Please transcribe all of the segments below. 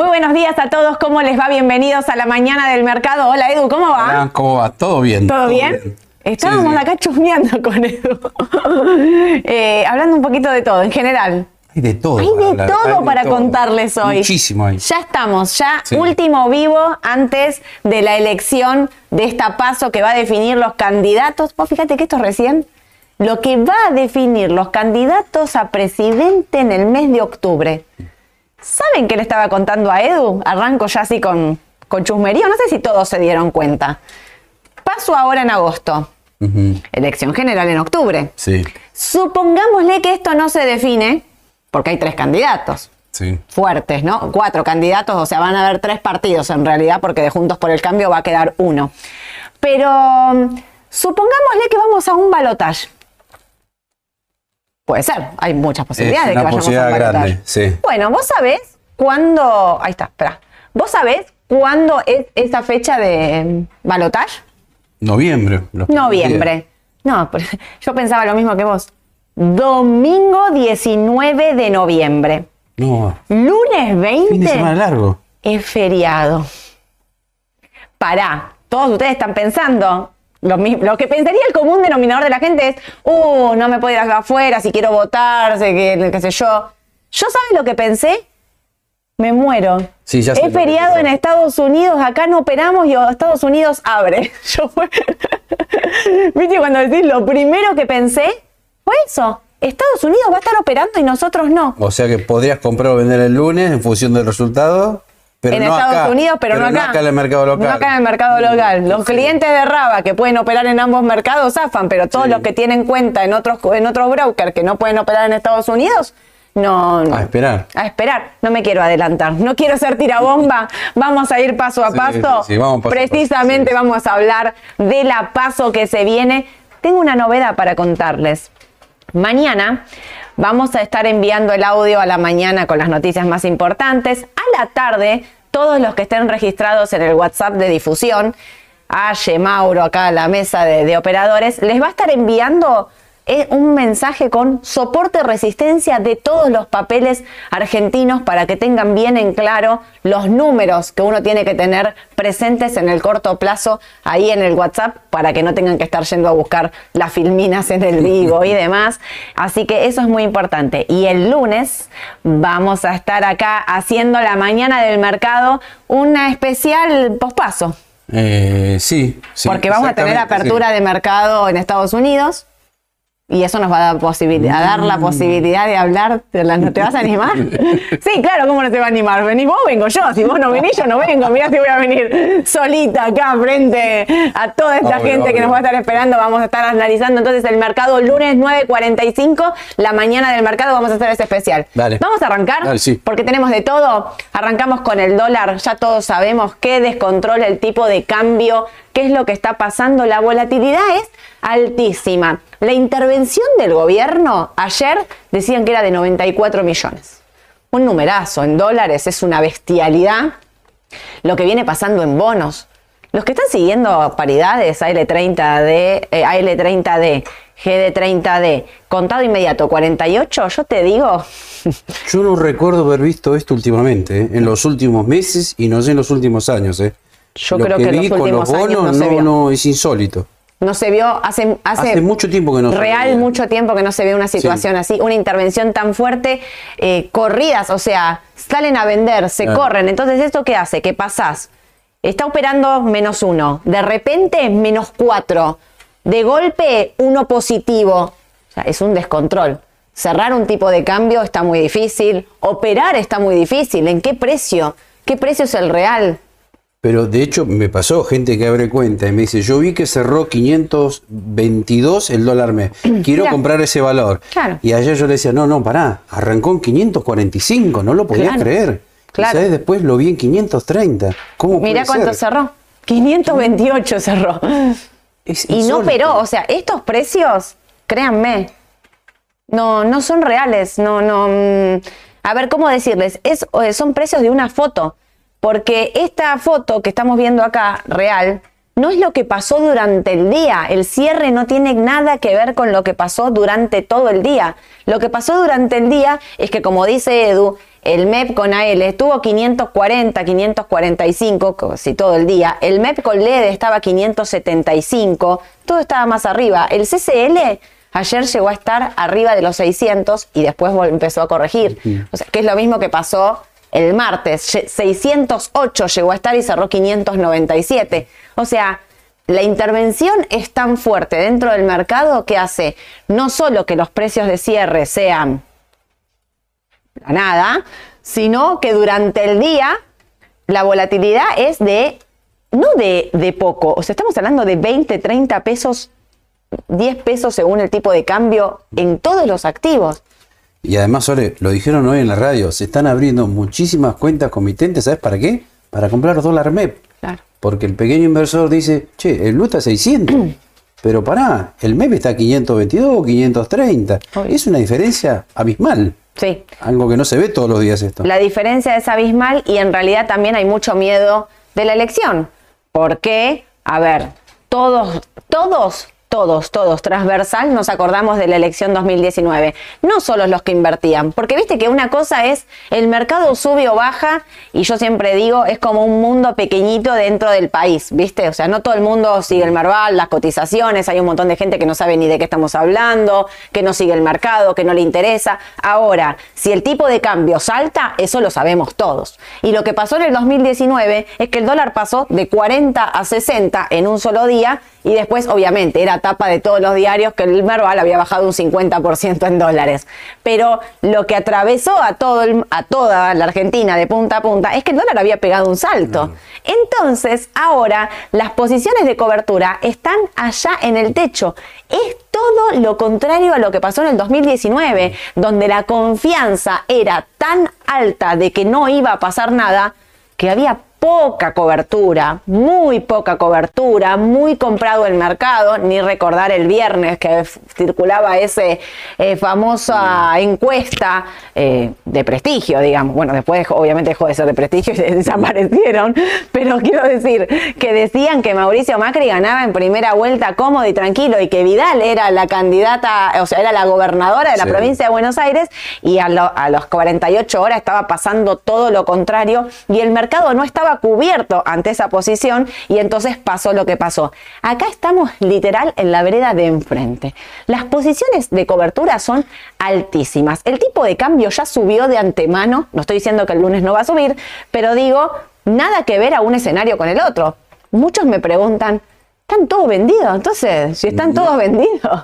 Muy buenos días a todos, ¿cómo les va? Bienvenidos a la mañana del mercado. Hola Edu, ¿cómo va? Hola, ¿cómo va? ¿Todo bien? ¿Todo, bien? Estábamos Sí, sí. acá chusmeando con Edu. Eh, hablando un poquito de todo, en general. Hay de todo. Hay para de hablar, todo hay de para todo. contarles hoy. Muchísimo hay. Ya estamos, ya Sí. último vivo antes de la elección de esta paso que va a definir los candidatos. Vos fíjate que esto es recién. Lo que va a definir los candidatos a presidente en el mes de octubre. ¿Saben qué le estaba contando a Edu? Arranco ya así con, con chusmerío. No sé si todos se dieron cuenta. Paso ahora en agosto. Elección general en octubre. Sí, Supongámosle que esto no se define, porque hay tres candidatos sí. fuertes, ¿no? Cuatro candidatos, o sea, van a haber tres partidos en realidad, porque de Juntos por el Cambio va a quedar uno. Pero mm, supongámosle que vamos a un balotaje. Puede ser, hay muchas posibilidades Es de que una vayamos a posibilidad balotaje. grande, sí. Bueno, vos sabés cuándo. Ahí está, espera. ¿Vos sabés cuándo es esa fecha de balotaje? Noviembre. Noviembre. No, pero yo pensaba lo mismo que vos. Domingo 19 de noviembre. No, Lunes 20 fin de semana largo. es feriado. Pará, todos ustedes están pensando. Lo, que pensaría el común denominador de la gente es, uh, no me puedo ir afuera si quiero votar, sé que, qué sé yo. ¿Yo sabes lo que pensé? Me muero. Sí, ya que feriado en. Estados Unidos, acá no operamos y Estados Unidos abre. Yo fue- ¿Viste cuando decís lo primero que pensé? Fue eso. Estados Unidos va a estar operando y nosotros no. O sea que podrías comprar o vender el lunes en función del resultado. Pero en no Estados acá, Unidos, pero, no acá. en el mercado local. No acá en el mercado local. Los Sí. clientes de Raba que pueden operar en ambos mercados zafan, pero todos Sí. los que tienen cuenta en otros, en otros brokers que no pueden operar en Estados Unidos, no, no. A esperar. A esperar. No me quiero adelantar. No quiero ser tirabomba. Vamos a ir paso a paso. sí, vamos paso Precisamente vamos a hablar de la paso que se viene. Tengo una novedad para contarles. Mañana vamos a estar enviando el audio a la mañana con las noticias más importantes. A la tarde, todos los que estén registrados en el WhatsApp de difusión, Aye, Mauro, acá a la mesa de, de operadores, les va a estar enviando eh, un mensaje con soporte resistencia de todos los papeles argentinos para que tengan bien en claro los números que uno tiene que tener presentes en el corto plazo ahí en el WhatsApp para que no tengan que estar yendo a buscar las filminas en el vivo y demás. Así que eso es muy importante. Y el lunes vamos a estar acá haciendo la mañana del mercado una especial pospaso. Eh, sí, sí. porque vamos a tener apertura sí. de mercado en Estados Unidos. Y eso nos va a dar, posibil- a dar la Mm. posibilidad de hablar. las- ¿Te vas a animar? Sí, claro, ¿cómo no te va a animar? Venís vos, vengo yo. Si vos no venís, yo no vengo. Mirá si voy a venir solita acá frente a toda esta Obvio, gente que nos va a estar esperando. Vamos a estar analizando entonces el mercado lunes 9.45. La mañana del mercado vamos a hacer ese especial. Dale. Vamos a arrancar Dale, sí. porque tenemos de todo. Arrancamos con el dólar. Ya todos sabemos que descontrola el tipo de cambio. ¿Qué es lo que está pasando? La volatilidad es altísima. La intervención del gobierno ayer decían que era de 94 millones. Un numerazo en dólares es una bestialidad. Lo que viene pasando en bonos. Los que están siguiendo paridades, AL30D, eh, AL30D, GD30D, contado inmediato 48, yo te digo, Yo no recuerdo haber visto esto últimamente, ¿eh? en los últimos meses y no sé en los últimos años. ¿eh? Yo Lo creo que en vi los con los últimos años bonos no se vio. no, es insólito. no se vio hace, hace, Hace mucho tiempo que no se real veía. mucho tiempo que no se ve una situación así, una intervención tan fuerte, eh, corridas, o sea, salen a vender, se Claro. corren. Entonces, ¿esto qué hace? ¿Qué pasás? Está operando menos uno, de repente menos cuatro, de golpe uno positivo. O sea, es un descontrol. Cerrar un tipo de cambio está muy difícil, operar está muy difícil. ¿En qué precio? ¿Qué precio es el real? Pero de hecho me pasó gente que abre cuenta y me dice, yo vi que cerró 522 el dólar mes, quiero Claro. comprar ese valor. Claro. Y ayer yo le decía, no, no, pará, arrancó en 545, no lo podía Claro. creer. Claro. ¿sabes? después lo vi en 530. ¿Cómo Mirá puede cuánto ser? cerró. 528 cerró. Es Y no operó, o sea, estos precios, créanme, no, no son reales, no, no. mm, A ver, ¿cómo decirles? Es, eh, son precios de una foto, porque esta foto que estamos viendo acá, real, no es lo que pasó durante el día. El cierre no tiene nada que ver con lo que pasó durante todo el día. Lo que pasó durante el día es que, como dice Edu, el MEP con AL estuvo 540, 545, casi todo el día. El MEP con LED estaba 575, todo estaba más arriba. El CCL ayer llegó a estar arriba de los 600 y después empezó a corregir. O sea, que es lo mismo que pasó el martes. 608 llegó a estar y cerró 597. O sea, la intervención es tan fuerte dentro del mercado que hace no solo que los precios de cierre sean la nada, sino que durante el día la volatilidad es de, no de, de poco, o sea, estamos hablando de 20, 30 pesos, 10 pesos según el tipo de cambio en todos los activos. Y además, Sole, lo dijeron hoy en la radio, se están abriendo muchísimas cuentas comitentes, ¿sabes para qué? Para comprar dólar MEP. Claro. Porque el pequeño inversor dice, che, el LUTA 600. Pero pará, el MEP está a 522 o 530. Obvio. Es una diferencia abismal. Sí. Algo que no se ve todos los días esto. La diferencia es abismal y en realidad también hay mucho miedo de la elección. Porque, a ver, todos, todos, todos, todos, transversal, nos acordamos de la elección 2019. No solo los que invertían, porque viste que una cosa es el mercado sube o baja y yo siempre digo, es como un mundo pequeñito dentro del país, viste? O sea, no todo el mundo sigue el Marval, las cotizaciones, hay un montón de gente que no sabe ni de qué estamos hablando, que no sigue el mercado, que no le interesa. Ahora, si el tipo de cambio salta, eso lo sabemos todos. Y lo que pasó en el 2019 es que el dólar pasó de 40 a 60 en un solo día y después, obviamente, era tapa de todos los diarios que el Merval había bajado un 50% en dólares. Pero lo que atravesó a, todo el- a toda la Argentina de punta a punta es que el dólar había pegado un salto. Entonces, ahora las posiciones de cobertura están allá en el techo. Es todo lo contrario a lo que pasó en el 2019, donde la confianza era tan alta de que no iba a pasar nada, que había poca cobertura, muy poca cobertura, muy comprado el mercado, ni recordar el viernes que circulaba ese eh, famosa encuesta eh, de prestigio, digamos. Bueno, después obviamente dejó de ser de prestigio y desaparecieron, pero quiero decir que decían que Mauricio Macri ganaba en primera vuelta cómodo y tranquilo y que Vidal era la candidata, o sea, era la gobernadora de la Sí. provincia de Buenos Aires y a, lo- a los 48 horas estaba pasando todo lo contrario y el mercado no estaba cubierto ante esa posición y entonces pasó lo que pasó. Acá estamos literal en la vereda de enfrente. Las posiciones de cobertura son altísimas. El tipo de cambio ya subió de antemano, no estoy diciendo que el lunes no va a subir, pero digo, nada que ver a un escenario con el otro. Muchos me preguntan, ¿están todos vendidos? Entonces, si están todos vendidos.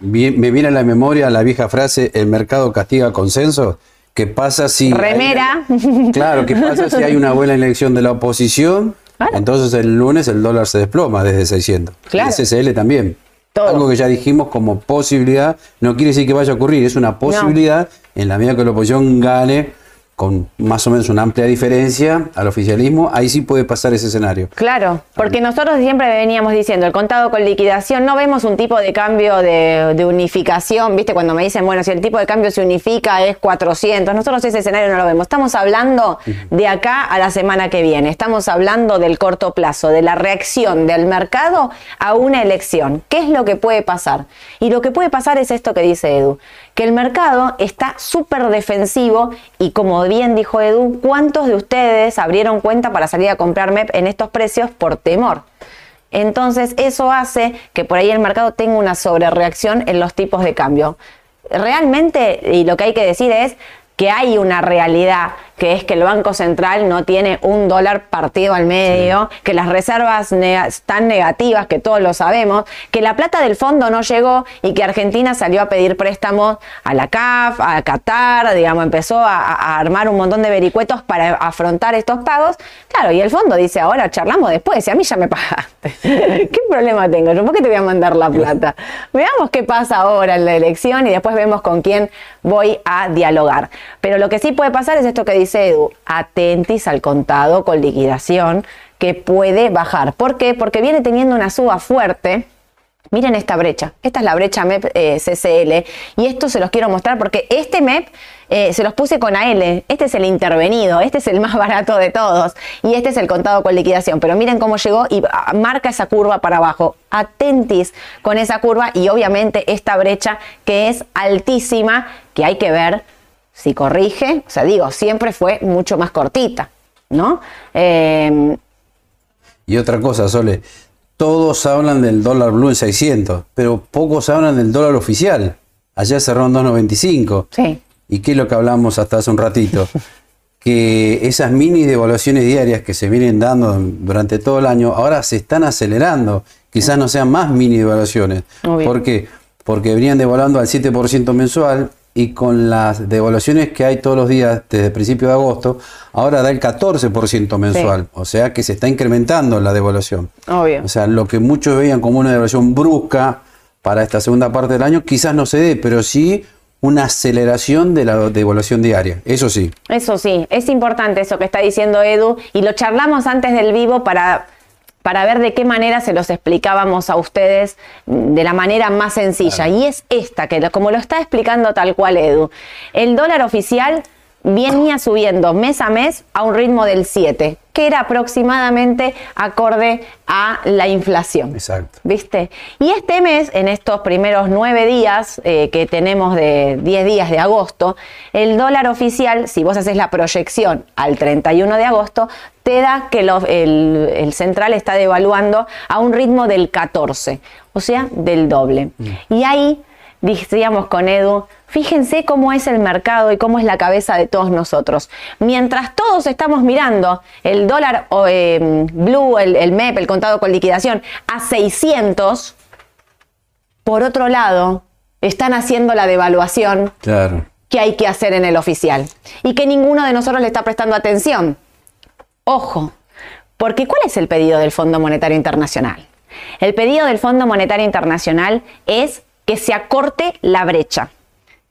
Me viene a la memoria la vieja frase, el mercado castiga consenso. ¿Qué pasa si... Remera. Claro, ¿qué pasa si hay una buena elección de la oposición? Claro. Entonces el lunes el dólar se desploma desde 600. Claro. El SSL también. Todo. Algo que ya dijimos como posibilidad, no quiere decir que vaya a ocurrir, es una posibilidad en la medida que la oposición gane con más o menos una amplia diferencia al oficialismo, ahí sí puede pasar ese escenario. Claro, porque nosotros siempre veníamos diciendo, el contado con liquidación, no vemos un tipo de cambio de, de unificación, ¿viste? Cuando me dicen, bueno, si el tipo de cambio se unifica es 400, nosotros ese escenario no lo vemos. Estamos hablando de acá a la semana que viene, estamos hablando del corto plazo, de la reacción del mercado a una elección. ¿Qué es lo que puede pasar? Y lo que puede pasar es esto que dice Edu, que el mercado está súper defensivo y como bien dijo Edu, ¿cuántos de ustedes abrieron cuenta para salir a comprar MEP en estos precios por temor? Entonces eso hace que por ahí el mercado tenga una sobrereacción en los tipos de cambio. Realmente, y lo que hay que decir es que hay una realidad que es que el Banco Central no tiene un dólar partido al medio, que las reservas están negativas, que todos lo sabemos, que la plata del fondo no llegó y que Argentina salió a pedir préstamos a la CAF, a Qatar, digamos, empezó a, a armar un montón de vericuetos para afrontar estos pagos. Claro, y el fondo dice, ahora charlamos después, y a mí ya me pagaste. ¿Qué problema tengo? ¿Yo por qué te voy a mandar la plata? Veamos qué pasa ahora en la elección y después vemos con quién voy a dialogar. Pero lo que sí puede pasar es esto que dice Edu, atentis al contado con liquidación que puede bajar. ¿Por qué? Porque viene teniendo una suba fuerte Miren esta brecha. Esta es la brecha MEP eh, CCL. Y esto se los quiero mostrar porque este MEP eh, se los puse con AL. Este es el intervenido. Este es el más barato de todos. Y este es el contado con liquidación. Pero miren cómo llegó y ah, marca esa curva para abajo. Atentis con esa curva y obviamente esta brecha que es altísima, que hay que ver si corrige. O sea, digo, siempre fue mucho más cortita. ¿No? Eh, y otra cosa, Sole, todos hablan del dólar blue en 600, pero pocos hablan del dólar oficial. Allá cerró en 2.95. Sí. ¿Y qué es lo que hablamos hasta hace un ratito? que esas mini devaluaciones diarias que se vienen dando durante todo el año ahora se están acelerando. Quizás no sean más mini devaluaciones. ¿Por qué? Porque venían devaluando al 7% mensual y con las devaluaciones que hay todos los días desde el principio de agosto, ahora da el 14% mensual. O sea que se está incrementando la devaluación. O sea, lo que muchos veían como una devaluación brusca para esta segunda parte del año, quizás no se dé, pero sí una aceleración de la devaluación diaria. Eso sí. Eso sí, es importante eso que está diciendo Edu y lo charlamos antes del vivo para para ver de qué manera se los explicábamos a ustedes de la manera más sencilla. Y es esta, que como lo está explicando tal cual Edu. El dólar oficial venía subiendo mes a mes a un ritmo del 7 que era aproximadamente acorde a la inflación. Exacto. ¿Viste? Y este mes, en estos primeros nueve días eh, que tenemos de 10 días de agosto, el dólar oficial, si vos haces la proyección al 31 de agosto, te da que el, el, central está devaluando a un ritmo del 14, o sea, del doble. Mm. Y ahí, decíamos con Edu, Fíjense cómo es el mercado y cómo es la cabeza de todos nosotros. Mientras todos estamos mirando el dólar em, blue, el, MEP, el contado con liquidación, a 600, por otro lado, están haciendo la devaluación que hay que hacer en el oficial y que ninguno de nosotros le está prestando atención. Ojo, porque ¿cuál es el pedido del Fondo Monetario Internacional? El pedido del Fondo Monetario Internacional es que se acorte la brecha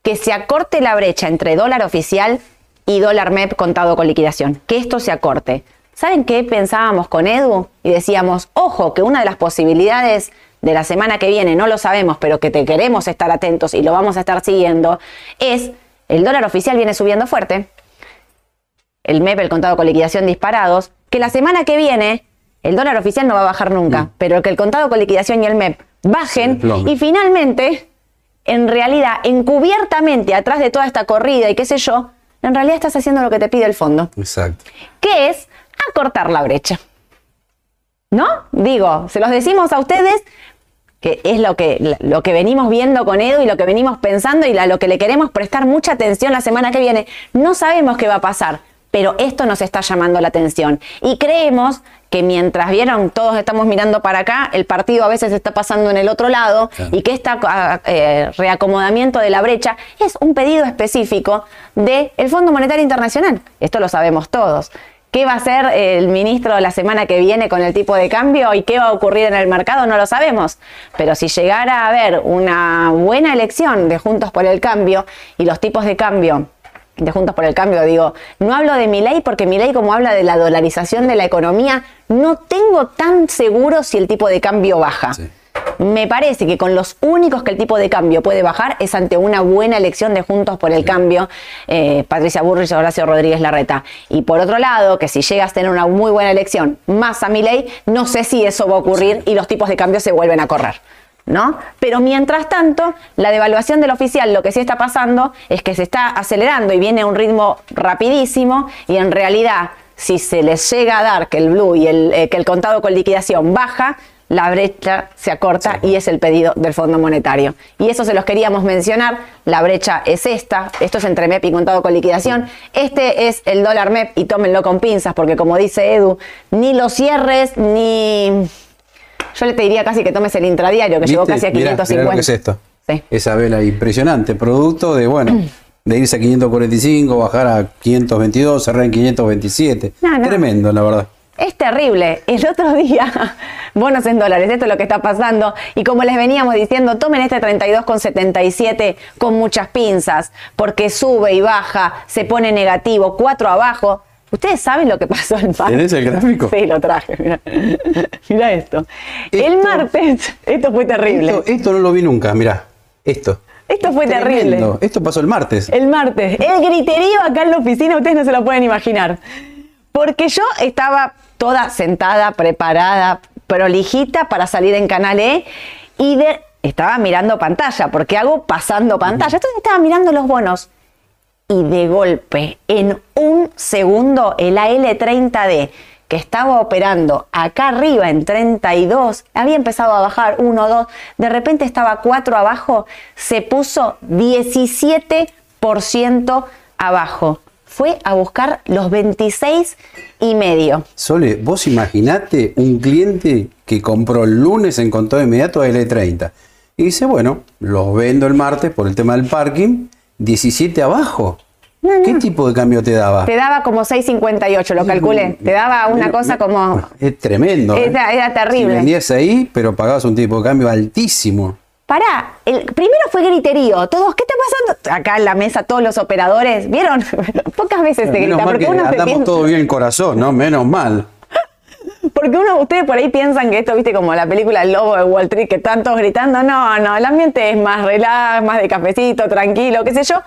que se acorte la brecha entre dólar oficial y dólar MEP contado con liquidación, que esto se acorte. ¿Saben qué pensábamos con Edu? Y decíamos, ojo, que una de las posibilidades de la semana que viene, no lo sabemos, pero que te queremos estar atentos y lo vamos a estar siguiendo, es el dólar oficial viene subiendo fuerte, el MEP, el contado con liquidación disparados, que la semana que viene el dólar oficial no va a bajar nunca, mm. pero que el contado con liquidación y el MEP bajen y finalmente en realidad, encubiertamente, atrás de toda esta corrida y qué sé yo, en realidad estás haciendo lo que te pide el fondo. Exacto. Que es acortar la brecha. ¿No? Digo, se los decimos a ustedes que es lo que, lo que venimos viendo con Edu y lo que venimos pensando y a lo que le queremos prestar mucha atención la semana que viene. No sabemos qué va a pasar, pero esto nos está llamando la atención. Y creemos que mientras vieron, todos estamos mirando para acá, el partido a veces está pasando en el otro lado y que este reacomodamiento de la brecha es un pedido específico del Fondo Monetario Internacional. Esto lo sabemos todos. ¿Qué va a hacer el ministro la semana que viene con el tipo de cambio y qué va a ocurrir en el mercado? No lo sabemos. Pero si llegara a haber una buena elección de Juntos por el Cambio y los tipos de cambio de Juntos por el Cambio, digo, no hablo de mi ley porque mi ley como habla de la dolarización de la economía, no tengo tan seguro si el tipo de cambio baja. Me parece que con los únicos que el tipo de cambio puede bajar es ante una buena elección de Juntos por el Cambio, eh, Patricia Burrich y Horacio Rodríguez Larreta. Y por otro lado, que si llegas a tener una muy buena elección más a mi ley, no sé si eso va a ocurrir y los tipos de cambio se vuelven a correr. ¿No? Pero mientras tanto, la devaluación del oficial, lo que sí está pasando es que se está acelerando y viene a un ritmo rapidísimo y en realidad, si se les llega a dar que el blue y el, eh, que el contado con liquidación baja, la brecha se acorta y es el pedido del Fondo Monetario. Y eso se los queríamos mencionar. La brecha es esta. Esto es entre MEP y contado con liquidación. Este es el dólar MEP y tómenlo con pinzas porque como dice Edu, ni los cierres ni yo le te diría casi que tomes el intradiario, que llegó casi a 550. ¿qué es esto? Esa vela impresionante, producto de, bueno, de irse a 545, bajar a 522, cerrar en 527. Tremendo, la verdad. Es terrible. El otro día, bonos en dólares, esto es lo que está pasando. Y como les veníamos diciendo, tomen este 32,77 con muchas pinzas, porque sube y baja, se pone negativo, 4 abajo Ustedes saben lo que pasó el martes. ¿Tenés el gráfico? Sí, lo traje. Mira, esto. El martes, esto fue terrible. Esto, no lo vi nunca, mira. Esto. Esto fue terrible. Esto pasó el martes. El martes. El griterío acá en la oficina, ustedes no se lo pueden imaginar. Porque yo estaba toda sentada, preparada, prolijita para salir en Canal E y estaba mirando pantalla, porque hago pasando pantalla. Entonces estaba mirando los bonos y de golpe, en un segundo, el AL30D que estaba operando acá arriba en 32, había empezado a bajar 1, 2, de repente estaba 4 abajo, se puso 17% abajo. Fue a buscar los 26 y medio. Sole, vos imaginate un cliente que compró el lunes en contado inmediato L30 y dice, bueno, los vendo el martes por el tema del parking 17 abajo. ¿Qué tipo de cambio te daba? Te daba como 6.58, lo calculé. Te daba una cosa como... Es tremendo. ¿eh? Era, terrible. Si vendías ahí, pero pagabas un tipo de cambio altísimo. Pará, el primero fue griterío. Todos, ¿qué está pasando? Acá en la mesa, todos los operadores, ¿vieron? Pocas veces te grita. porque uno andamos todo bien corazón, ¿no? Menos mal. Porque uno, ustedes por ahí piensan que esto, viste, como la película El Lobo de Wall Street, que están todos gritando. No, no, el ambiente es más relax, más de cafecito, tranquilo, qué sé yo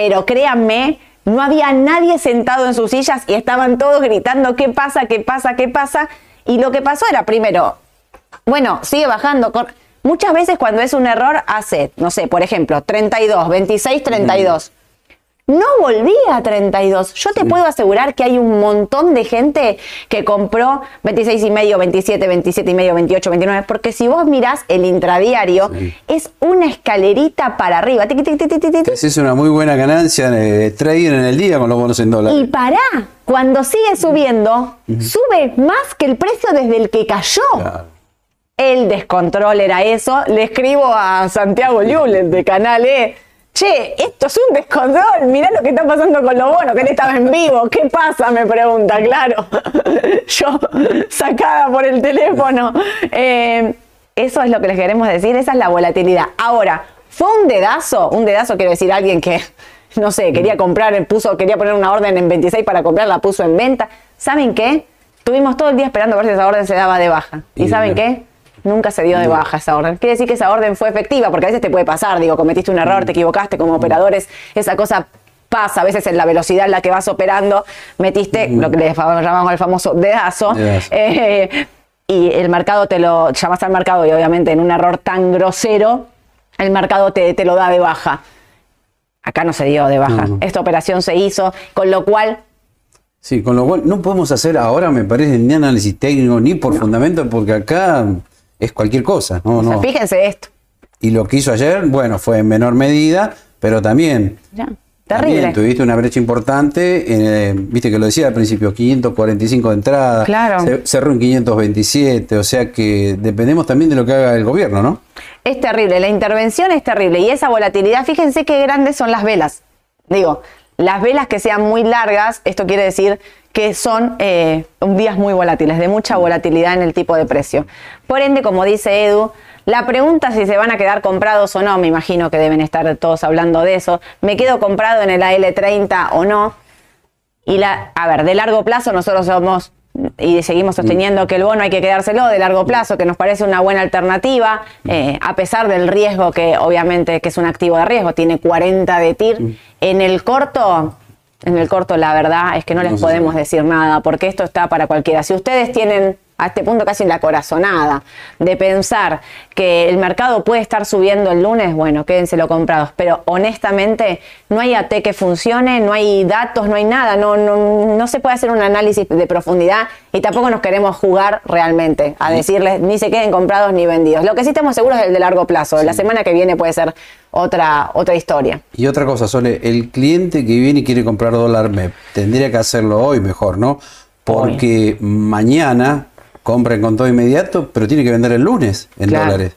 pero créanme, no había nadie sentado en sus sillas y estaban todos gritando, ¿qué pasa? ¿Qué pasa? ¿Qué pasa? Y lo que pasó era, primero, bueno, sigue bajando. Muchas veces cuando es un error hace, no sé, por ejemplo, 32, 26, 32 no volví a 32. Yo te puedo asegurar que hay un montón de gente que compró 26 y medio, 27, 27 y medio, 28, 29, porque si vos mirás el intradiario, es una escalerita para arriba. Es una muy buena ganancia de trading en el día con los bonos en dólares. Y pará, cuando sigue subiendo, sube más que el precio desde el que cayó. El descontrol era eso. Le escribo a Santiago Llull, de Canal E che, esto es un descontrol, mirá lo que está pasando con lo bueno, que él estaba en vivo, ¿qué pasa? Me pregunta, claro. Yo sacada por el teléfono. Eh, eso es lo que les queremos decir, esa es la volatilidad. Ahora, fue un dedazo, un dedazo quiero decir alguien que, no sé, quería comprar, puso, quería poner una orden en 26 para comprar, la puso en venta. ¿Saben qué? Tuvimos todo el día esperando a ver si esa orden se daba de baja. ¿Y, saben qué? Nunca se dio de baja esa orden. Quiere decir que esa orden fue efectiva, porque a veces te puede pasar, digo, cometiste un error, te equivocaste como operadores, esa cosa pasa, a veces en la velocidad en la que vas operando, metiste lo que le llamamos el famoso dedazo, eh, y el mercado te lo, llamas al mercado y obviamente en un error tan grosero, el mercado te, te lo da de baja. Acá no se dio de baja. Esta operación se hizo, con lo cual Sí, con lo cual no podemos hacer ahora, me parece, ni análisis técnico, ni por fundamento, porque acá es cualquier cosa. No, no. fíjense esto. Y lo que hizo ayer, bueno, fue en menor medida, pero también. Ya. Terrible. tuviste una brecha importante, eh, viste que lo decía al principio, 545 de entrada, claro. cerró en 527, o sea que dependemos también de lo que haga el gobierno, ¿no? Es terrible, la intervención es terrible y esa volatilidad, fíjense qué grandes son las velas. Digo, las velas que sean muy largas, esto quiere decir que son eh, días muy volátiles, de mucha volatilidad en el tipo de precio. Por ende, como dice Edu, la pregunta si se van a quedar comprados o no, me imagino que deben estar todos hablando de eso. ¿Me quedo comprado en el AL30 o no? Y la, a ver, de largo plazo nosotros somos y seguimos sosteniendo que el bono hay que quedárselo de largo plazo, que nos parece una buena alternativa, eh, a pesar del riesgo que obviamente que es un activo de riesgo, tiene 40 de TIR. En el corto, en el corto, la verdad es que no les podemos decir nada, porque esto está para cualquiera. Si ustedes tienen a este punto casi en la corazonada de pensar que el mercado puede estar subiendo el lunes, bueno, quédenselo comprados. Pero honestamente, no hay AT que funcione, no hay datos, no hay nada, no, no, no se puede hacer un análisis de profundidad y tampoco nos queremos jugar realmente a decirles ni se queden comprados ni vendidos. Lo que sí estamos seguros es el de largo plazo. La semana que viene puede ser otra, otra historia. Y otra cosa, Sole, el cliente que viene y quiere comprar dólar MEP tendría que hacerlo hoy mejor, ¿no? Porque mañana compren con todo inmediato, pero tiene que vender el lunes en dólares.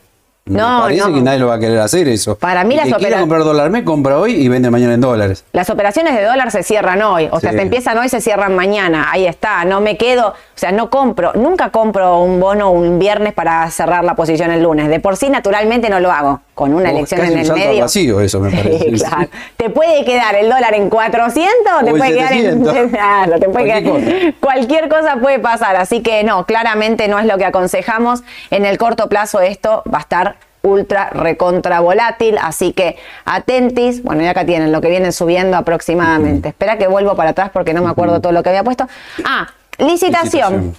No, me parece que nadie lo va a querer hacer eso. Para mí las operaciones. comprar dólar me compra hoy y vende mañana en dólares. Las operaciones de dólar se cierran hoy. O sea, se empiezan hoy, se cierran mañana. Ahí está. No me quedo. O sea, no compro. Nunca compro un bono un viernes para cerrar la posición el lunes. De por sí, naturalmente no lo hago. Con una elección en el medio. vacío eso, me parece. claro. Te puede quedar el dólar en 400 o te puede quedar en. Claro, te puede cualquier, quedar... cosa. cualquier cosa puede pasar. Así que no, claramente no es lo que aconsejamos. En el corto plazo, esto va a estar ultra recontra volátil, así que atentis, bueno, ya acá tienen lo que vienen subiendo aproximadamente. Espera que vuelvo para atrás porque no me acuerdo todo lo que había puesto. Ah, licitación.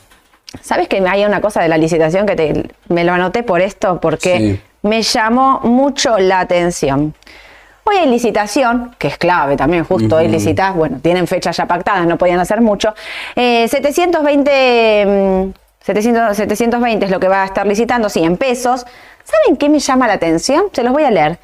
¿Sabes que hay una cosa de la licitación que te, me lo anoté por esto? Porque me llamó mucho la atención. Hoy hay licitación, que es clave también, justo hoy licitas, bueno, tienen fechas ya pactadas, no podían hacer mucho. 720, 700, 720 es lo que va a estar licitando, sí, en pesos. ¿Saben qué me llama la atención? Se los voy a leer.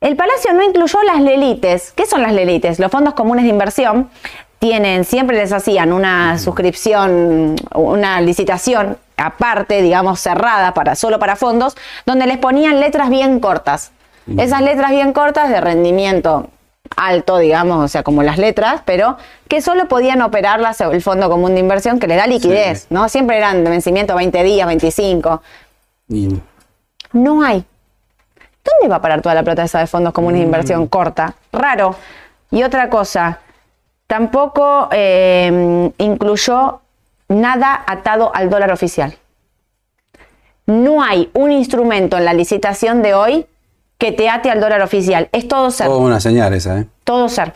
El Palacio no incluyó las lelites. ¿Qué son las lelites? Los fondos comunes de inversión tienen, siempre les hacían una suscripción, una licitación aparte, digamos, cerrada para, solo para fondos, donde les ponían letras bien cortas. Esas letras bien cortas de rendimiento alto, digamos, o sea, como las letras, pero que solo podían operarlas el Fondo Común de Inversión que le da liquidez, ¿no? Siempre eran de vencimiento 20 días, 25. No hay. ¿Dónde va a parar toda la plata esa de fondos comunes de inversión mm. corta? Raro. Y otra cosa, tampoco eh, incluyó nada atado al dólar oficial. No hay un instrumento en la licitación de hoy que te ate al dólar oficial. Es todo ser. Todo una señal esa, ¿eh? Todo ser.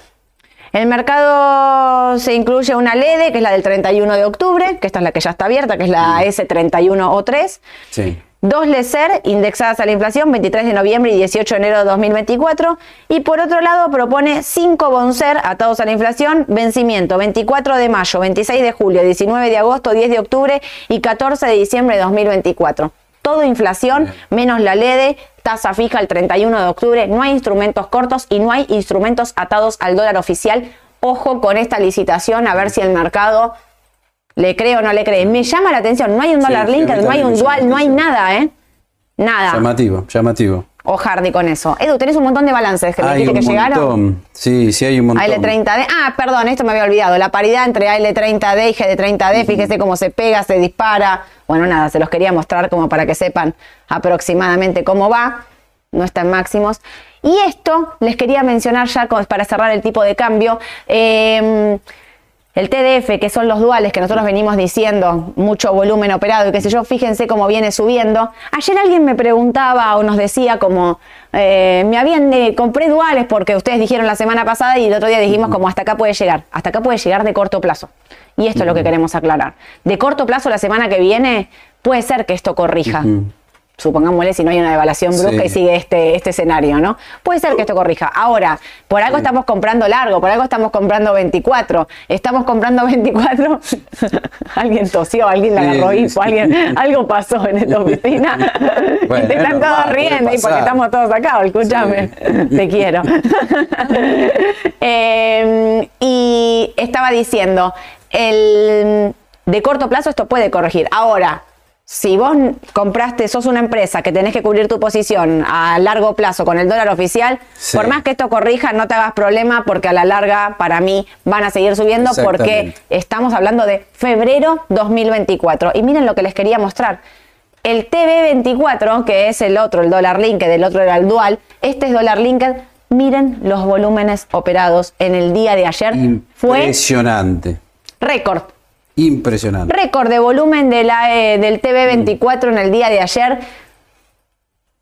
El mercado se incluye una LED, que es la del 31 de octubre, que esta es la que ya está abierta, que es la S31O3. Sí. Dos LECER indexadas a la inflación 23 de noviembre y 18 de enero de 2024. Y por otro lado propone cinco BONSER atados a la inflación, vencimiento 24 de mayo, 26 de julio, 19 de agosto, 10 de octubre y 14 de diciembre de 2024. Todo inflación, menos la LEDE, tasa fija el 31 de octubre, no hay instrumentos cortos y no hay instrumentos atados al dólar oficial. Ojo con esta licitación, a ver si el mercado le creo o no le cree. Me llama la atención. No hay un dólar link, no hay un dual, no hay nada, ¿eh? Nada. Llamativo, llamativo. O Hardy con eso. Edu, tenés un montón de balances que me dijiste que llegaron. Sí, sí hay un montón. AL30D. Ah, perdón, esto me había olvidado. La paridad entre AL30D y GD30D, fíjese cómo se pega, se dispara. Bueno, nada, se los quería mostrar como para que sepan aproximadamente cómo va. No está en máximos. Y esto les quería mencionar ya para cerrar el tipo de cambio. Eh, el TDF, que son los duales que nosotros venimos diciendo, mucho volumen operado y qué sé yo, fíjense cómo viene subiendo. Ayer alguien me preguntaba o nos decía como, eh, me habían, de compré duales porque ustedes dijeron la semana pasada y el otro día dijimos como hasta acá puede llegar, hasta acá puede llegar de corto plazo. Y esto es lo que queremos aclarar. De corto plazo la semana que viene puede ser que esto corrija supongámosle si no hay una devaluación brusca y sigue este, este escenario, ¿no? Puede ser que esto corrija. Ahora, por algo estamos comprando largo, por algo estamos comprando 24. Estamos comprando 24. alguien tosió, alguien la agarró hipo, alguien, algo pasó en esta oficina. y te están todos riendo y porque estamos todos acá, escúchame. Te quiero. Em, y estaba diciendo, el, de corto plazo esto puede corregir. Ahora, si vos compraste, sos una empresa que tenés que cubrir tu posición a largo plazo con el dólar oficial, por más que esto corrija, no te hagas problema porque a la larga, para mí, van a seguir subiendo porque estamos hablando de febrero 2024. Y miren lo que les quería mostrar. El TB24, que es el otro, el dólar linked, el otro era el dual, este es dólar linked. Miren los volúmenes operados en el día de ayer. Impresionante. Fue récord. Impresionante. Récord de volumen de la, eh, del TV24 en el día de ayer.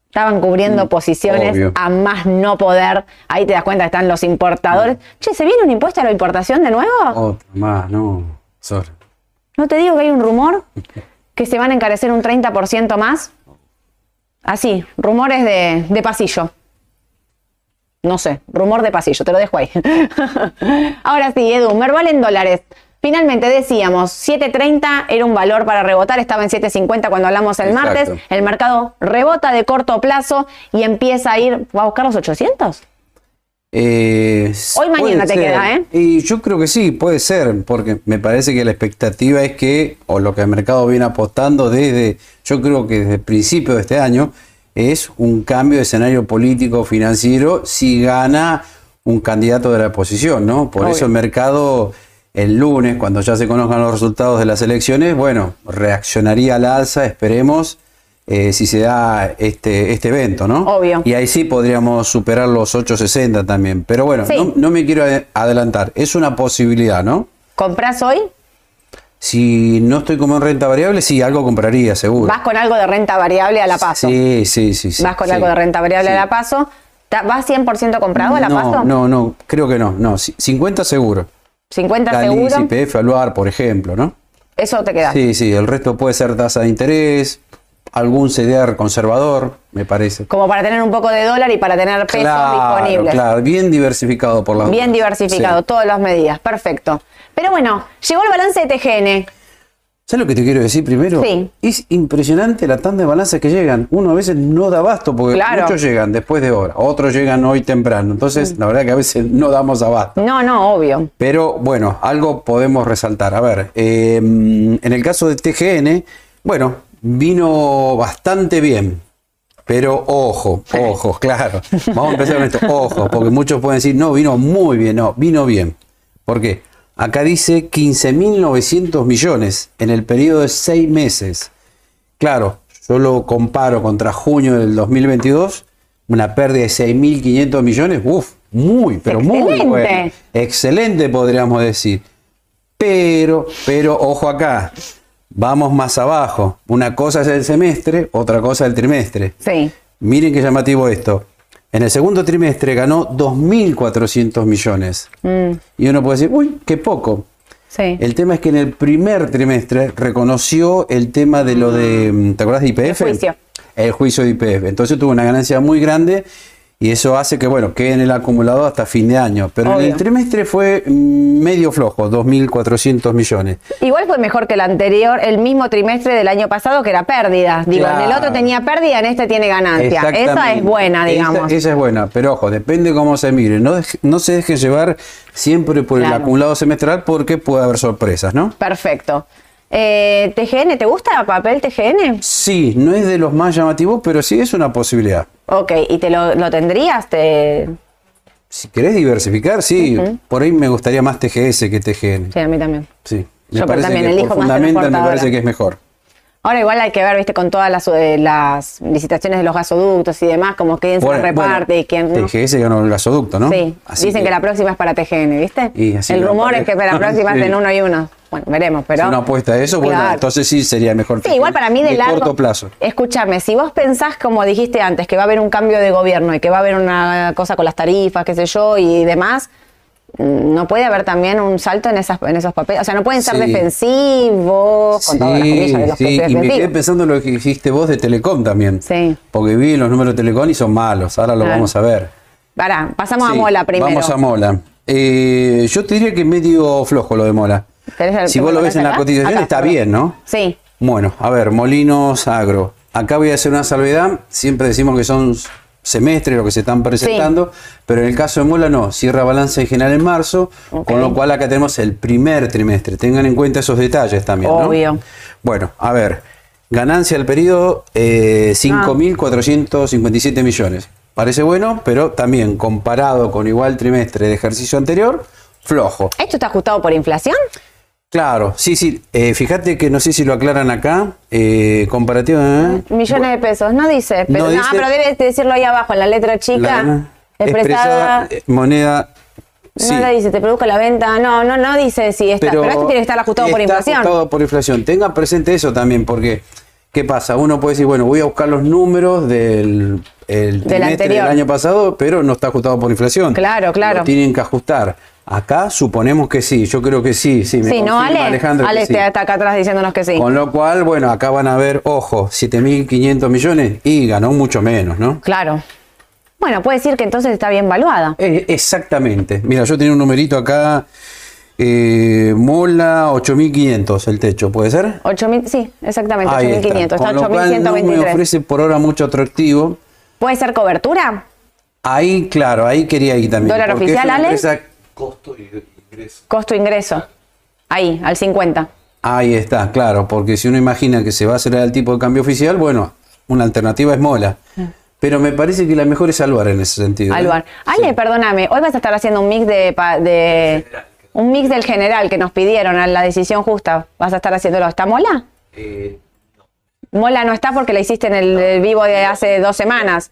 Estaban cubriendo mm, posiciones a más no poder. Ahí te das cuenta que están los importadores. Mm. Che, ¿se viene un impuesto a la importación de nuevo? Otro más, no. Sorry. ¿No te digo que hay un rumor que se van a encarecer un 30% más? Así, rumores de, de pasillo. No sé, rumor de pasillo, te lo dejo ahí. Ahora sí, Edu, Merval en dólares. Finalmente decíamos, 7.30 era un valor para rebotar, estaba en 7.50 cuando hablamos el martes, el mercado rebota de corto plazo y empieza a ir, ¿va a buscar los 800? Eh, Hoy mañana te queda, ¿eh? Y yo creo que sí, puede ser, porque me parece que la expectativa es que, o lo que el mercado viene apostando desde, yo creo que desde el principio de este año, es un cambio de escenario político financiero si gana un candidato de la oposición, ¿no? Por eso el mercado el lunes, cuando ya se conozcan los resultados de las elecciones, bueno, reaccionaría al alza, esperemos, eh, si se da este, este evento, ¿no? Obvio. Y ahí sí podríamos superar los 8.60 también. Pero bueno, no, no, me quiero adelantar, es una posibilidad, ¿no? ¿Compras hoy? Si no estoy como en renta variable, sí, algo compraría, seguro. ¿Vas con algo de renta variable a la paso? Sí, sí, sí. ¿Vas con algo de renta variable a la paso? ¿Vas 100% comprado a la paso? No, no, creo que no. No, 50 seguro. 50 la seguro. IPF, Aluar, por ejemplo, ¿no? Eso te queda. Sí, sí, el resto puede ser tasa de interés, algún CDR conservador, me parece. Como para tener un poco de dólar y para tener pesos claro, disponibles. Claro, bien diversificado por la Bien diversificado, todas las medidas, perfecto. Pero bueno, llegó el balance de TGN. ¿Sabes lo que te quiero decir primero? Sí. Es impresionante la tanda de balances que llegan. Uno a veces no da abasto porque muchos llegan después de hora, otros llegan hoy temprano. Entonces, la verdad que a veces no damos abasto. No, no, obvio. Pero bueno, algo podemos resaltar. A ver, em, en el caso de TGN, bueno, vino bastante bien. Pero ojo, ojo, claro. Vamos a empezar con esto. Ojo, porque muchos pueden decir, no, vino muy bien. No, vino bien. ¿Por qué? Acá dice 15.900 millones en el periodo de seis meses. Claro, yo lo comparo contra junio del 2022, una pérdida de 6.500 millones. Uf, muy, pero muy bueno. Excelente, podríamos decir. Pero, pero, ojo acá, vamos más abajo. Una cosa es el semestre, otra cosa el trimestre. Sí. Miren qué llamativo esto. En el segundo trimestre ganó 2.400 millones. Mm. Y uno puede decir, uy, qué poco. Sí. El tema es que en el primer trimestre reconoció el tema de lo de, mm, ¿te acuerdas de IPF? El juicio. El juicio de IPF. Entonces tuvo una ganancia muy grande y eso hace que, bueno, quede en el acumulado hasta fin de año. Pero en el trimestre fue medio flojo, 2.400 millones. Igual fue mejor que el anterior, el mismo trimestre del año pasado, que era pérdida. Digo, en el otro tenía pérdida, en este tiene ganancia. Esa es buena, digamos. Esa, es buena, pero ojo, depende cómo se mire. No, no se deje llevar siempre por el acumulado semestral porque puede haber sorpresas, ¿no? Perfecto. Eh, ¿TGN? ¿Te gusta el papel TGN? Sí, no es de los más llamativos, pero sí es una posibilidad. Ok, ¿y te lo, tendrías? Te... Si querés diversificar, sí. Por ahí me gustaría más TGS que TGN. Sí, a mí también. Sí. Me Yo parece también que elijo por más me parece que es mejor. Ahora igual hay que ver, viste, con todas las, eh, las licitaciones de los gasoductos y demás, como quién se reparte y quién no. TGS ganó el gasoducto, ¿no? Sí, dicen que... la próxima es para TGN, ¿viste? el rumor es que la próxima es en uno y uno. Bueno, veremos, pero... Si una apuesta a eso, bueno, entonces sí sería mejor. Sí, igual para mí de, largo, corto plazo. Escúchame, si vos pensás, como dijiste antes, que va a haber un cambio de gobierno y que va a haber una cosa con las tarifas, qué sé yo, y demás, no puede haber también un salto en, esas, en esos papeles. O sea, no pueden ser defensivos, con todas las comillas de los sí. Y me quedé pensando en lo que dijiste vos de Telecom también. Sí. Porque vi los números de Telecom y son malos. Ahora lo vamos a ver. Para, pasamos a Mola primero. Vamos a Mola. Eh, yo te diría que medio flojo lo de Mola. Si vos lo ves en la cotización, está bien, ¿no? Sí. Bueno, a ver, Molinos Agro. Acá voy a hacer una salvedad. Siempre decimos que son semestre lo que se están presentando, pero en el caso de Mola no, cierra balance en general en marzo, con lo cual acá tenemos el primer trimestre. Tengan en cuenta esos detalles también. Obvio. Bueno, a ver, ganancia del periodo eh, 5.457 ah. millones. Parece bueno, pero también comparado con igual trimestre de ejercicio anterior, flojo. ¿Esto está ajustado por inflación? Claro, sí, sí. Eh, fíjate que no sé si lo aclaran acá. Eh, comparativa. ¿eh? Millones de pesos, no dice. Pero, no, pero debe decirlo ahí abajo, en la letra chica. expresada, eh, moneda. No le dice, te produzca la venta. No, no, no dice si está. Pero, esto tiene que estar ajustado por inflación. Ajustado por inflación. Tenga presente eso también, porque ¿qué pasa? Uno puede decir, bueno, voy a buscar los números del el trimestre del, año pasado, pero no está ajustado por inflación. Claro, claro. tienen que ajustar. Acá suponemos que sí, yo creo que sí, sí. Me sí, no, Ale, Alejandro Ale está acá atrás diciéndonos que sí. Con lo cual, bueno, acá van a ver, ojo, 7.500 millones y ganó mucho menos, ¿no? Claro. Bueno, puede decir que entonces está bien valuada. Eh, exactamente. Mira, yo tenía un numerito acá, eh, Mola 8.500 el techo, ¿puede ser? 8.000, sí, exactamente, 8.500. Está, Con lo cual no me ofrece por ahora mucho atractivo. ¿Puede ser cobertura? Ahí, claro, ahí quería ir también. ¿Dólar oficial, Ale? Costo y ingreso. Costo ingreso. Ahí, al 50. Ahí está, claro, porque si uno imagina que se va a hacer el tipo de cambio oficial, bueno, una alternativa es Mola. Mm. Pero me parece que la mejor es Alvar en ese sentido. ¿eh? Alvar. Ale, perdóname, hoy vas a estar haciendo un mix de, de un mix del general que nos pidieron a la decisión justa. ¿Vas a estar haciéndolo? ¿Está Mola? Eh, no. Mola no está porque la hiciste en el, vivo de hace dos semanas.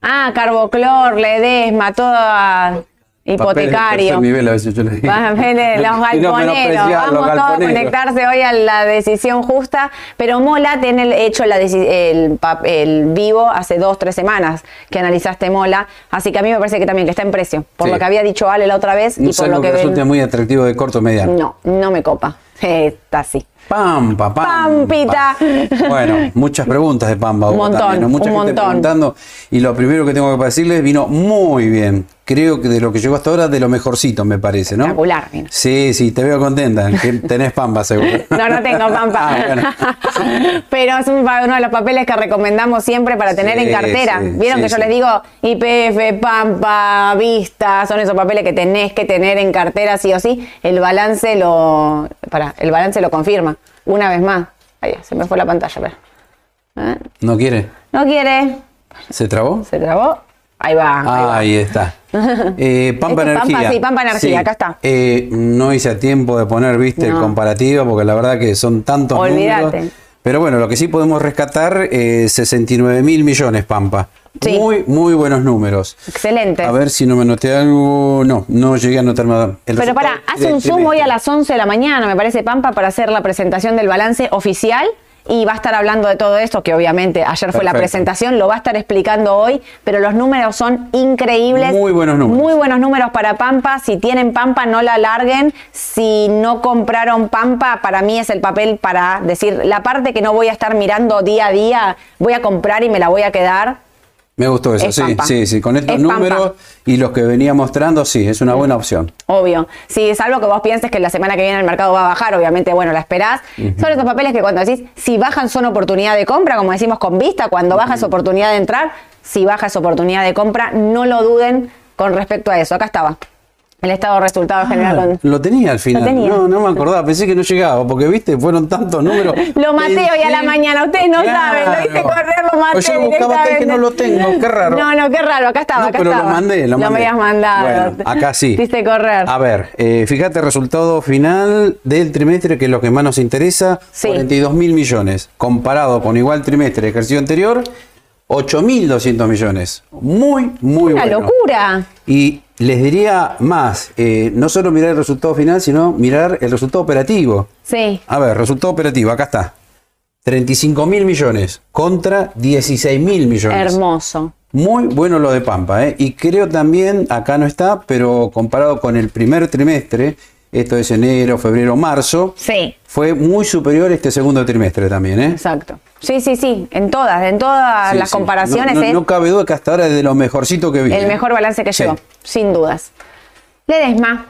Ah, Carboclor, Ledesma, toda hipotecario. Nivel, a veces yo le digo. los galponeros. Vamos todos a conectarse hoy a la decisión justa. Pero Mola tiene hecho la el, el, vivo hace dos, tres semanas que analizaste Mola. Así que a mí me parece que también que está en precio. Por lo que había dicho Ale la otra vez. y por lo que, que resulte muy atractivo de corto mediano. No, no me copa. Está así. Pampa, Pampa. Pampita. Bueno, muchas preguntas de Pampa. Un montón, Mucha un gente preguntando. Y lo primero que tengo que decirles, vino muy bien. Creo que de lo que llegó hasta ahora, de lo mejorcito, me parece, ¿no? Espectacular. Sí, sí, te veo contenta. Que tenés Pampa, seguro. no, no tengo Pampa. Ah, Pero es uno de los papeles que recomendamos siempre para tener en cartera. Vieron que yo les digo IPF, Pampa, Vista, son esos papeles que tenés que tener en cartera sí o sí. El balance lo, para, el balance lo confirma. Una vez más. Ahí, se me fue la pantalla. ¿Eh? ¿No quiere? No quiere. ¿Se trabó? Se trabó. Ahí va. ahí, está. Eh, Pampa Energía. Pampa, sí, Pampa Energía, acá está. Eh, no hice a tiempo de poner, viste, el comparativo, porque la verdad que son tantos Olvídate. Pero bueno, lo que sí podemos rescatar es 69 mil millones, Pampa. Muy, muy buenos números. Excelente. A ver si no me noté algo. No, no llegué a notarme. Pero para, hace un Zoom hoy a las 11 de la mañana, me parece, Pampa, para hacer la presentación del balance oficial y va a estar hablando de todo esto, que obviamente ayer fue la presentación, lo va a estar explicando hoy, pero los números son increíbles. Muy buenos números. Muy buenos números para Pampa. Si tienen Pampa, no la larguen. Si no compraron Pampa, para mí es el papel para decir, la parte que no voy a estar mirando día a día, voy a comprar y me la voy a quedar me gustó eso, sí, sí, sí. Con estos números y los que venía mostrando, sí, es una buena opción. Obvio. Sí, es algo que vos pienses que la semana que viene el mercado va a bajar, obviamente, bueno, la esperás. Son estos papeles que cuando decís, si bajan son oportunidad de compra, como decimos con vista, cuando baja es oportunidad de entrar, si baja es oportunidad de compra, no lo duden con respecto a eso. Acá estaba. El estado de resultados general. Ah, lo tenía al final. No, no me acordaba. Pensé que no llegaba, porque viste, fueron tantos números. lo maté hoy a la mañana. Ustedes no saben. Lo hice correr, lo maté. Pues yo buscaba que no lo tengo. Qué raro. No, no, qué raro. Acá estaba, acá pero lo mandé, lo mandé. Lo me habías mandado. Bueno, acá sí. Hiciste correr. A ver, eh, fíjate, resultado final del trimestre, que es lo que más nos interesa. 42 mil millones. Comparado con igual trimestre ejercicio anterior, 8.200 millones. Muy, muy Una locura. Y les diría más, eh, no solo mirar el resultado final, sino mirar el resultado operativo. Sí. A ver, resultado operativo, acá está. 35 mil millones contra 16 mil millones. Hermoso. Muy bueno lo de Pampa, ¿eh? Y creo también, acá no está, pero comparado con el primer trimestre, esto es enero, febrero, marzo, sí. Fue muy superior este segundo trimestre también, ¿eh? Exacto. Sí, sí, sí, en todas, en todas las comparaciones. No, no, cabe duda que hasta ahora es de lo mejorcito que vi. El mejor balance que llegó, sin dudas. Ledesma.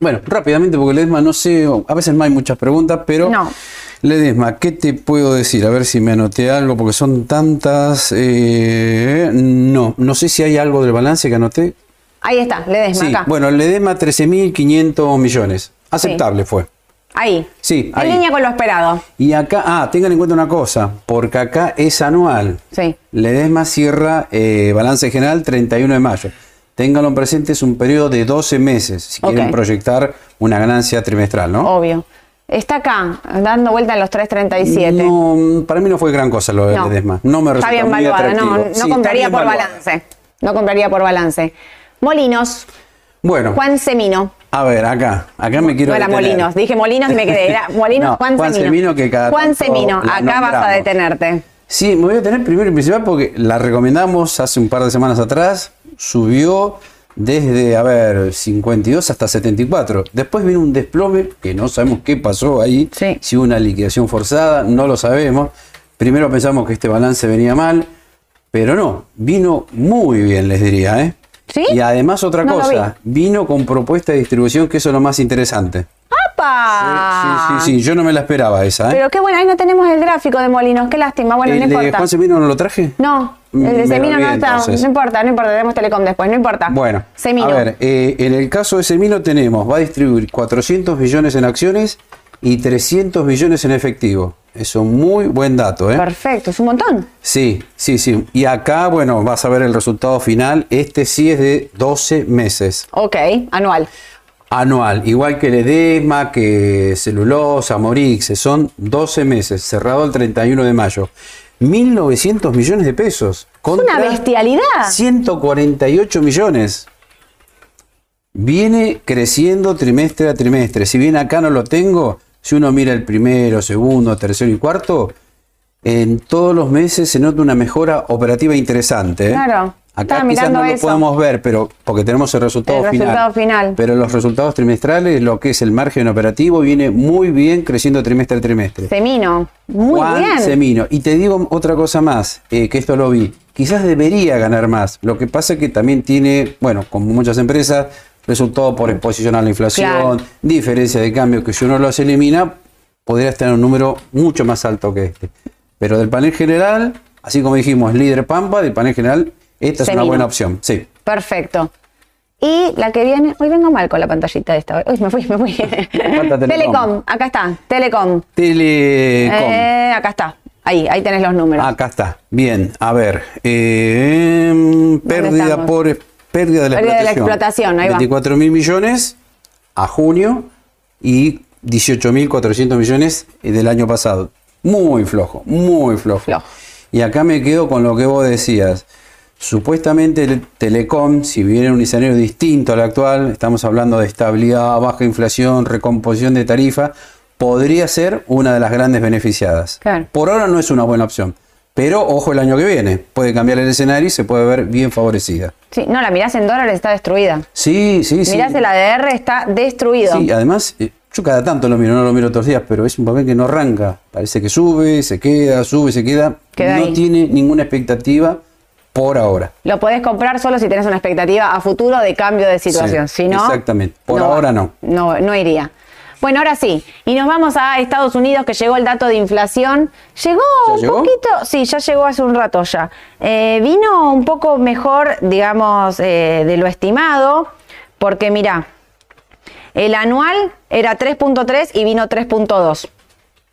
Bueno, rápidamente, porque Ledesma no sé, a veces no hay muchas preguntas, pero. No. Ledesma, ¿qué te puedo decir? A ver si me anoté algo, porque son tantas. Eh, no, no sé si hay algo del balance que anoté. Ahí está, Ledesma, sí, acá. Bueno, Ledesma 13.500 millones. Aceptable fue. Ahí. Sí, en línea con lo esperado. Y acá, ah, tengan en cuenta una cosa, porque acá es anual. Sí. Ledesma cierra eh, balance general 31 de mayo. Ténganlo presente, es un periodo de 12 meses, si quieren proyectar una ganancia trimestral, ¿no? Obvio. Está acá, dando vuelta en los 3.37. No, para mí no fue gran cosa lo de Ledesma. No me resulta Está bien muy no, no compraría por balance. No compraría por balance. Molinos. Bueno. Juan Semino. A ver, acá, acá me quiero. No era Molinos, dije Molinos y me quedé. Era Molinos, Juan, Juan Semino. que cada Juan Semino, acá vas a detenerte. Sí, me voy a detener primero y principal porque la recomendamos hace un par de semanas atrás. Subió desde, a ver, 52 hasta 74. Después vino un desplome que no sabemos qué pasó ahí. Si hubo una liquidación forzada, no lo sabemos. Primero pensamos que este balance venía mal, pero no, vino muy bien, les diría, ¿eh? Y además otra cosa, vino con propuesta de distribución, que eso es lo más interesante. ¡Apa! Sí, sí, sí, yo no me la esperaba esa. ¿eh? Pero qué bueno, ahí no tenemos el gráfico de Molinos, qué lástima. Bueno, ¿El no importa. de Juan Semino no lo traje? No, el de Semino no está. No importa, no importa, tenemos Telecom después, no importa. Bueno, Semino. a ver, eh, en el caso de Semino tenemos, va a distribuir 400 millones en acciones y 300 millones en efectivo. Es un muy buen dato. ¿eh? Perfecto, es un montón. Sí, sí, sí. Y acá, bueno, vas a ver el resultado final. Este sí es de 12 meses. Ok, anual. Anual, igual que el edesma, que celulosa, Morix, son 12 meses, cerrado el 31 de mayo. 1.900 millones de pesos. Es una bestialidad. 148 millones. Viene creciendo trimestre a trimestre. Si bien acá no lo tengo, si uno mira el primero, segundo, tercero y cuarto, en todos los meses se nota una mejora operativa interesante. ¿eh? Claro. Acá quizás no lo podemos ver, pero porque tenemos el resultado, el resultado final. Pero los resultados trimestrales, lo que es el margen operativo, viene muy bien creciendo trimestre a trimestre. Semino, muy Juan bien. Semino. Y te digo otra cosa más, eh, que esto lo vi. Quizás debería ganar más. Lo que pasa es que también tiene, bueno, como muchas empresas, resultado por exposición a la inflación, diferencia de cambio, que si uno los elimina, podría estar en un número mucho más alto que este. Pero del panel general, así como dijimos, líder Pampa, del panel general esta es una buena opción, sí. Perfecto. Y la que viene, hoy vengo mal con la pantallita de esta. Uy, me fui, me fui. Telecom. acá está, Telecom. Telecom. Eh, acá está. Ahí, ahí tenés los números. Acá está. Bien, a ver. Eh, pérdida por pérdida de la pérdida explotación. De la explotación 24 mil millones a junio y 18 mil 400 millones del año pasado. Muy flojo, muy flojo. flojo. Y acá me quedo con lo que vos decías. Supuestamente el Telecom, si viene un escenario distinto al actual, estamos hablando de estabilidad, baja inflación, recomposición de tarifa, podría ser una de las grandes beneficiadas. Por ahora no es una buena opción. Pero ojo el año que viene, puede cambiar el escenario y se puede ver bien favorecida. Sí, no, la mirás en dólares, está destruida. Sí, sí, sí. Mirás el ADR, está destruido. Sí, además, eh, yo cada tanto lo miro, no lo miro todos los días, pero es un papel que no arranca. Parece que sube, se queda, sube, se queda. no tiene ninguna expectativa por ahora. Lo podés comprar solo si tenés una expectativa a futuro de cambio de situación. si no, exactamente. Por ahora no. No, no iría. Bueno, ahora sí. Y nos vamos a Estados Unidos, que llegó el dato de inflación. Llegó un poquito, sí, ya llegó hace un rato ya. Eh, vino un poco mejor, digamos, eh, de lo estimado, porque mira, el anual era 3.3 y vino 3.2.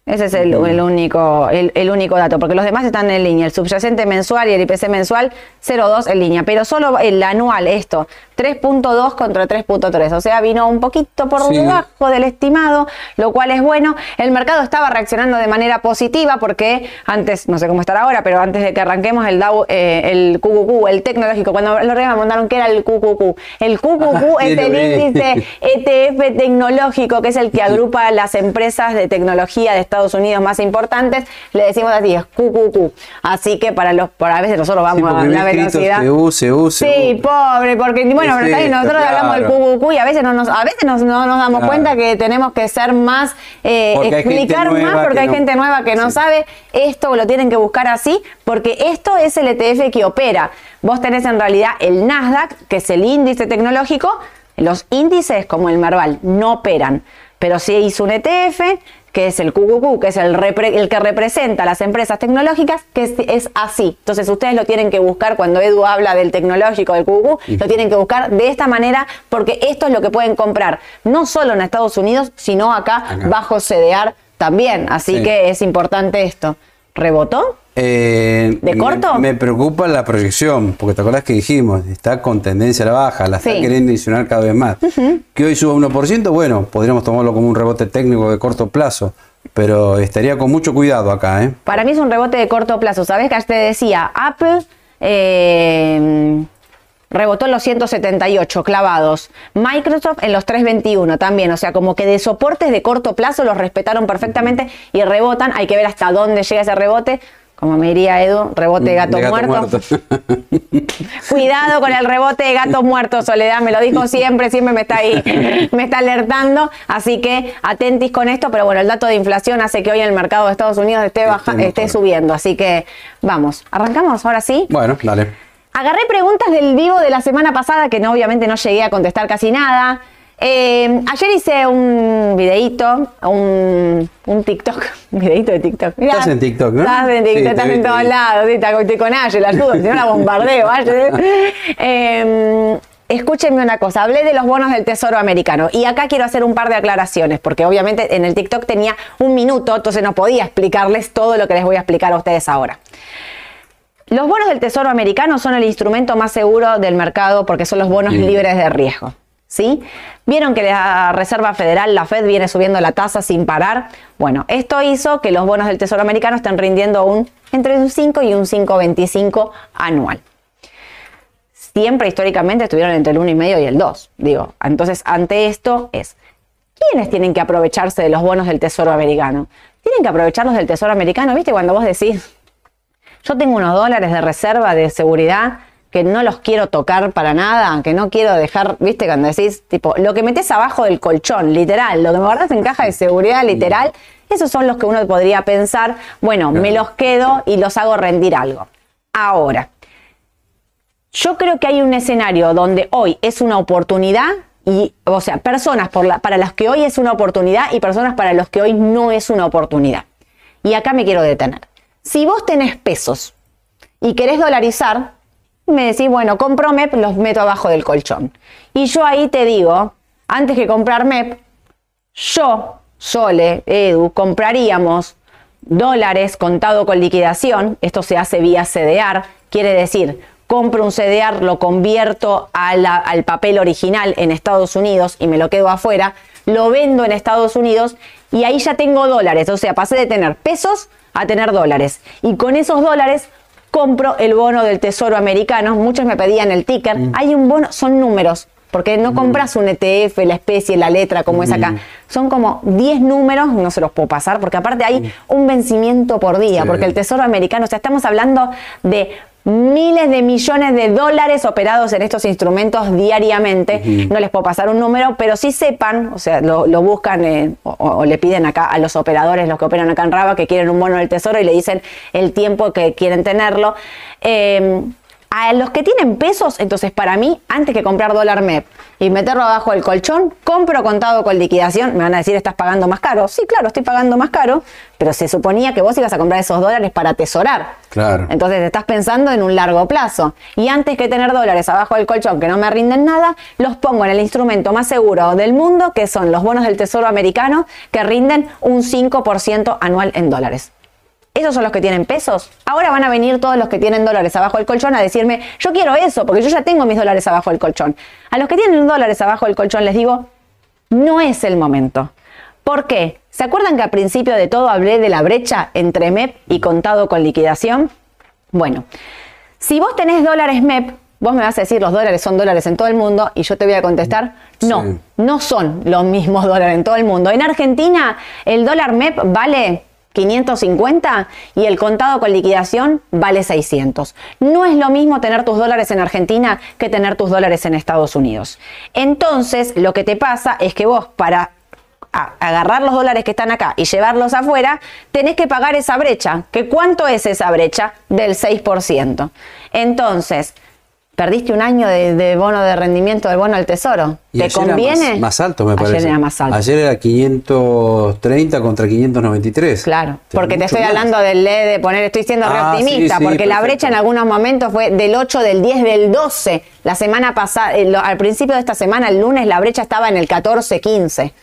Ese es el, único, el, único dato, porque los demás están en línea. El subyacente mensual y el IPC mensual, 0,2 en línea, pero solo el anual, esto, 3.2 contra 3.3, o sea, vino un poquito por debajo del estimado, lo cual es bueno. El mercado estaba reaccionando de manera positiva porque antes, no sé cómo estará ahora, pero antes de que arranquemos el DAO, eh, el QQQ, el tecnológico, cuando lo me mandaron que era el QQQ. El QQQ es el índice ETF tecnológico, que es el que agrupa las empresas de tecnología de Estados Unidos más importantes, le decimos así, es QQQ. Así que para los, por a veces nosotros vamos a la velocidad. sí, pobre, porque bueno, nosotros hablamos del QQQ y a veces no nos, a veces no nos damos cuenta que tenemos que ser más, eh, explicar más, porque hay gente nueva que no sabe. Esto lo tienen que buscar así, porque esto es el ETF que opera. Vos tenés en realidad el Nasdaq, que es el índice tecnológico. Los índices, como el Marval, no operan. Pero si hizo un ETF, que es el QQQ, que es el, el que representa a las empresas tecnológicas, que es, así. Entonces ustedes lo tienen que buscar cuando Edu habla del tecnológico, del QQQ, lo tienen que buscar de esta manera porque esto es lo que pueden comprar, no solo en Estados Unidos, sino acá, bajo CDR también. Así que es importante esto. ¿Rebotó? Eh, ¿De corto? Me, preocupa la proyección, porque te acuerdas que dijimos, está con tendencia a la baja, la está queriendo adicionar cada vez más. Que hoy suba 1%, bueno, podríamos tomarlo como un rebote técnico de corto plazo, pero estaría con mucho cuidado acá. ¿eh? Para mí es un rebote de corto plazo. ¿Sabes que te decía? Apple eh, rebotó en los 178 clavados. Microsoft en los 321 también. O sea, como que de soportes de corto plazo los respetaron perfectamente y rebotan. Hay que ver hasta dónde llega ese rebote como me diría Edu, rebote de gato, muerto. Cuidado con el rebote de gato muerto, Soledad, me lo dijo siempre, siempre me está ahí, me está alertando, así que atentis con esto, pero bueno, el dato de inflación hace que hoy el mercado de Estados Unidos esté, baja, esté subiendo, así que vamos, arrancamos ahora sí. Bueno, dale. Agarré preguntas del vivo de la semana pasada que no, obviamente no llegué a contestar casi nada. Eh, ayer hice un videito, un, un TikTok, un videito de TikTok. estás en TikTok, ¿no? Estás en TikTok, estás en todos lados, sí, estoy con Ayer, la ayudo, si no la bombardeo, Ayer. Eh, escúchenme una cosa, hablé de los bonos del Tesoro americano y acá quiero hacer un par de aclaraciones, porque obviamente en el TikTok tenía un minuto, entonces no podía explicarles todo lo que les voy a explicar a ustedes ahora. Los bonos del Tesoro americano son el instrumento más seguro del mercado porque son los bonos libres de riesgo. ¿Sí? Vieron que la Reserva Federal, la Fed, viene subiendo la tasa sin parar. Bueno, esto hizo que los bonos del Tesoro americano estén rindiendo un, entre un 5 y un 5,25 anual siempre históricamente estuvieron entre el 1,5 y el 2. Digo, entonces ante esto es, ¿quiénes tienen que aprovecharse de los bonos del Tesoro americano? Tienen que aprovecharlos del Tesoro americano, ¿viste? Cuando vos decís, yo tengo unos dólares de reserva de seguridad que no los quiero tocar para nada, que no quiero dejar, viste, cuando decís, tipo, lo que metes abajo del colchón, literal, lo que me guardas en caja de seguridad, literal, esos son los que uno podría pensar, bueno, me los quedo y los hago rendir algo. Ahora, yo creo que hay un escenario donde hoy es una oportunidad y, o sea, personas para las que hoy es una oportunidad y personas para los que hoy no es una oportunidad. Y acá me quiero detener. Si vos tenés pesos y querés dolarizar, me decís, bueno, compro MEP, los meto abajo del colchón. Y yo ahí te digo, antes que comprar MEP, yo, Sole, Edu, compraríamos dólares contado con liquidación. Esto se hace vía CDR, quiere decir, compro un CDR, lo convierto al papel original en Estados Unidos y me lo quedo afuera, lo vendo en Estados Unidos y ahí ya tengo dólares, o sea, pasé de tener pesos a tener dólares. Y con esos dólares compro el bono del Tesoro americano, muchos me pedían el ticker, mm. hay un bono, son números, porque no mm. compras un ETF, la especie, la letra como es acá. Son como 10 números, no se los puedo pasar, porque aparte hay un vencimiento por día, porque el Tesoro americano, o sea, estamos hablando de miles de millones de dólares operados en estos instrumentos diariamente. No les puedo pasar un número, pero sí sepan, o sea, lo, buscan eh, o, le piden acá a los operadores, los que operan acá en Raba, que quieren un bono del tesoro y le dicen el tiempo que quieren tenerlo. Eh, a los que tienen pesos, entonces para mí, antes que comprar dólar MEP y meterlo abajo del colchón, compro contado con liquidación. Me van a decir, ¿estás pagando más caro? Sí, claro, estoy pagando más caro, pero se suponía que vos ibas a comprar esos dólares para atesorar. Claro. Entonces estás pensando en un largo plazo. Y antes que tener dólares abajo del colchón que no me rinden nada, los pongo en el instrumento más seguro del mundo, que son los bonos del Tesoro americano, que rinden un 5% anual en dólares. ¿Esos son los que tienen pesos? Ahora van a venir todos los que tienen dólares abajo del colchón a decirme, yo quiero eso, porque yo ya tengo mis dólares abajo del colchón. A los que tienen dólares abajo del colchón les digo, no es el momento. ¿Por qué? ¿Se acuerdan que al principio de todo hablé de la brecha entre MEP y contado con liquidación? Bueno, si vos tenés dólares MEP, vos me vas a decir los dólares son dólares en todo el mundo y yo te voy a contestar, no, no son los mismos dólares en todo el mundo. En Argentina el dólar MEP vale 550 y el contado con liquidación vale 600. No es lo mismo tener tus dólares en Argentina que tener tus dólares en Estados Unidos. Entonces, lo que te pasa es que vos para agarrar los dólares que están acá y llevarlos afuera, tenés que pagar esa brecha. ¿Que ¿Cuánto es esa brecha? Del 6%. Entonces, Perdiste un año de, bono de rendimiento del bono del tesoro. ¿Te conviene? más, alto, me parece. Ayer era más alto. Ayer era 530 contra 593. Claro, porque te estoy hablando del LED de poner, estoy siendo re ah, optimista, porque la brecha en algunos momentos fue del 8, del 10, del 12. La semana pasada, eh, al principio de esta semana, el lunes, la brecha estaba en el 14, 15.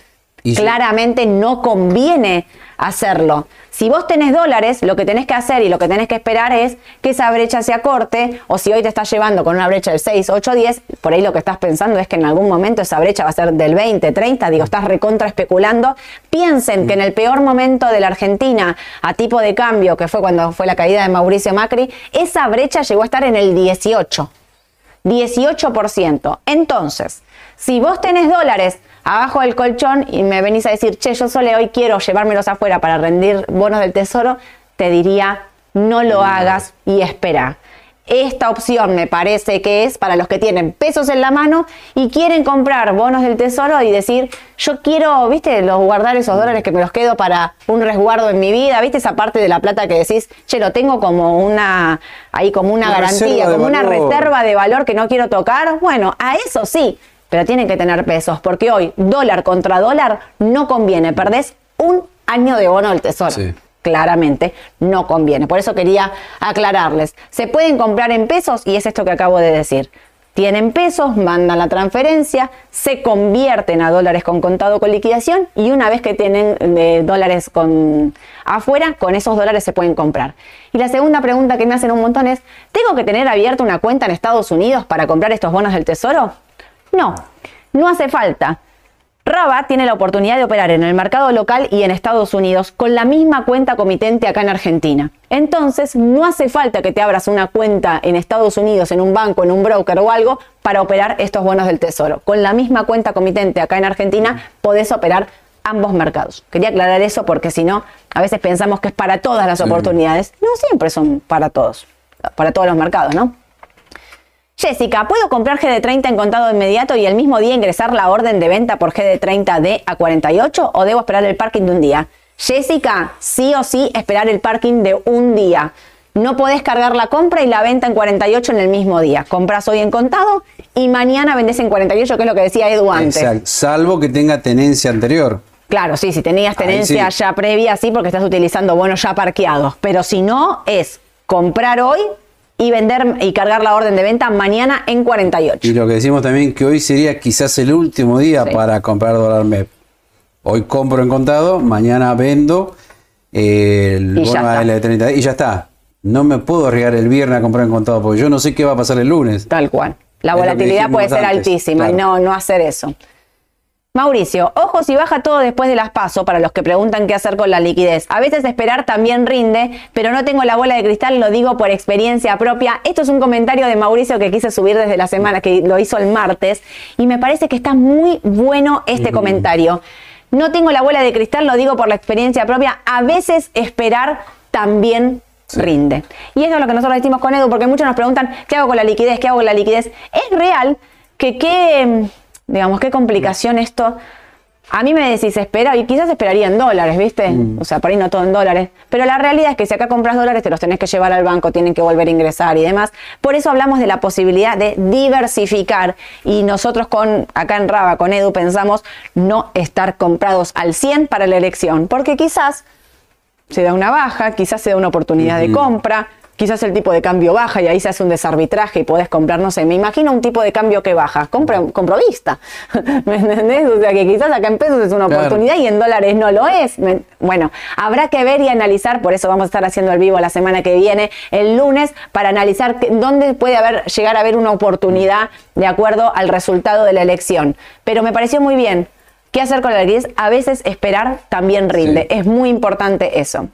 Claramente no conviene hacerlo. Si vos tenés dólares, lo que tenés que hacer y lo que tenés que esperar es que esa brecha se acorte, o si hoy te estás llevando con una brecha del 6, 8, 10, por ahí lo que estás pensando es que en algún momento esa brecha va a ser del 20, 30, digo, estás recontra especulando. Piensen que en el peor momento de la Argentina, a tipo de cambio, que fue cuando fue la caída de Mauricio Macri, esa brecha llegó a estar en el 18. 18%. Entonces, si vos tenés dólares abajo del colchón y me venís a decir, che, yo solo hoy quiero llevármelos afuera para rendir bonos del tesoro, te diría, no lo hagas y espera. Esta opción me parece que es para los que tienen pesos en la mano y quieren comprar bonos del tesoro y decir, yo quiero, viste, los guardar esos dólares que me los quedo para un resguardo en mi vida, viste esa parte de la plata que decís, che, lo tengo como una, ahí como una, garantía, como una reserva de valor que no quiero tocar. Bueno, a eso sí, pero tienen que tener pesos, porque hoy dólar contra dólar no conviene, perdés un año de bono del tesoro. Claramente no conviene. Por eso quería aclararles. Se pueden comprar en pesos y es esto que acabo de decir. tienen pesos, mandan la transferencia, se convierten a dólares con contado con liquidación y una vez que tienen eh, dólares con afuera, con esos dólares se pueden comprar. Y la segunda pregunta que me hacen un montón es, ¿tengo que tener abierta una cuenta en Estados Unidos para comprar estos bonos del Tesoro? No, no hace falta. Raba tiene la oportunidad de operar en el mercado local y en Estados Unidos con la misma cuenta comitente acá en Argentina. Entonces, no hace falta que te abras una cuenta en Estados Unidos, en un banco, en un broker o algo, para operar estos bonos del Tesoro. Con la misma cuenta comitente acá en Argentina, podés operar ambos mercados. Quería aclarar eso porque si no, a veces pensamos que es para todas las oportunidades. No siempre son para todos, para todos los mercados, ¿no? Jessica, ¿puedo comprar GD30 en contado inmediato y el mismo día ingresar la orden de venta por GD30D a 48 o debo esperar el parking de un día? Jessica, sí o sí esperar el parking de un día. No podés cargar la compra y la venta en 48 en el mismo día. Compras hoy en contado y mañana vendes en 48, que es lo que decía Edu antes. Exacto. Salvo que tenga tenencia anterior. Claro, sí, si tenías tenencia ya previa, sí, porque estás utilizando bonos ya parqueados. Pero si no, es comprar hoy y vender y cargar la orden de venta mañana en 48. Y lo que decimos también que hoy sería quizás el último día para comprar dólar MEP. Hoy compro en contado, mañana vendo el bono L30 y ya está. No me puedo arriesgar el viernes a comprar en contado porque yo no sé qué va a pasar el lunes. Tal cual. La volatilidad puede ser altísima y no, no hacer eso. Mauricio, ojo si baja todo después de las pasos para los que preguntan qué hacer con la liquidez. A veces esperar también rinde, pero no tengo la bola de cristal, lo digo por experiencia propia. Esto es un comentario de Mauricio que quise subir desde la semana, que lo hizo el martes, y me parece que está muy bueno este comentario. No tengo la bola de cristal, lo digo por la experiencia propia. A veces esperar también rinde. Y eso es lo que nosotros decimos con Edu, porque muchos nos preguntan, ¿qué hago con la liquidez? ¿Qué hago con la liquidez? Es real que qué Digamos, qué complicación esto. A mí me decís, espera, y quizás esperaría en dólares, ¿viste? Mm. O sea, por ahí no todo en dólares. Pero la realidad es que si acá compras dólares, te los tenés que llevar al banco, tienen que volver a ingresar y demás. Por eso hablamos de la posibilidad de diversificar. Y nosotros con, acá en Raba, con Edu, pensamos no estar comprados al 100 para la elección. Porque quizás se da una baja, quizás se da una oportunidad de compra quizás el tipo de cambio baja y ahí se hace un desarbitraje y podés comprar, no sé, me imagino un tipo de cambio que baja, compro, compro vista, ¿me entendés? O sea que quizás acá en pesos es una oportunidad y en dólares no lo es. Bueno, habrá que ver y analizar, por eso vamos a estar haciendo el vivo la semana que viene, el lunes, para analizar dónde puede haber, llegar a haber una oportunidad de acuerdo al resultado de la elección. Pero me pareció muy bien. ¿Qué hacer con la liquidez? A veces esperar también rinde. Es muy importante eso.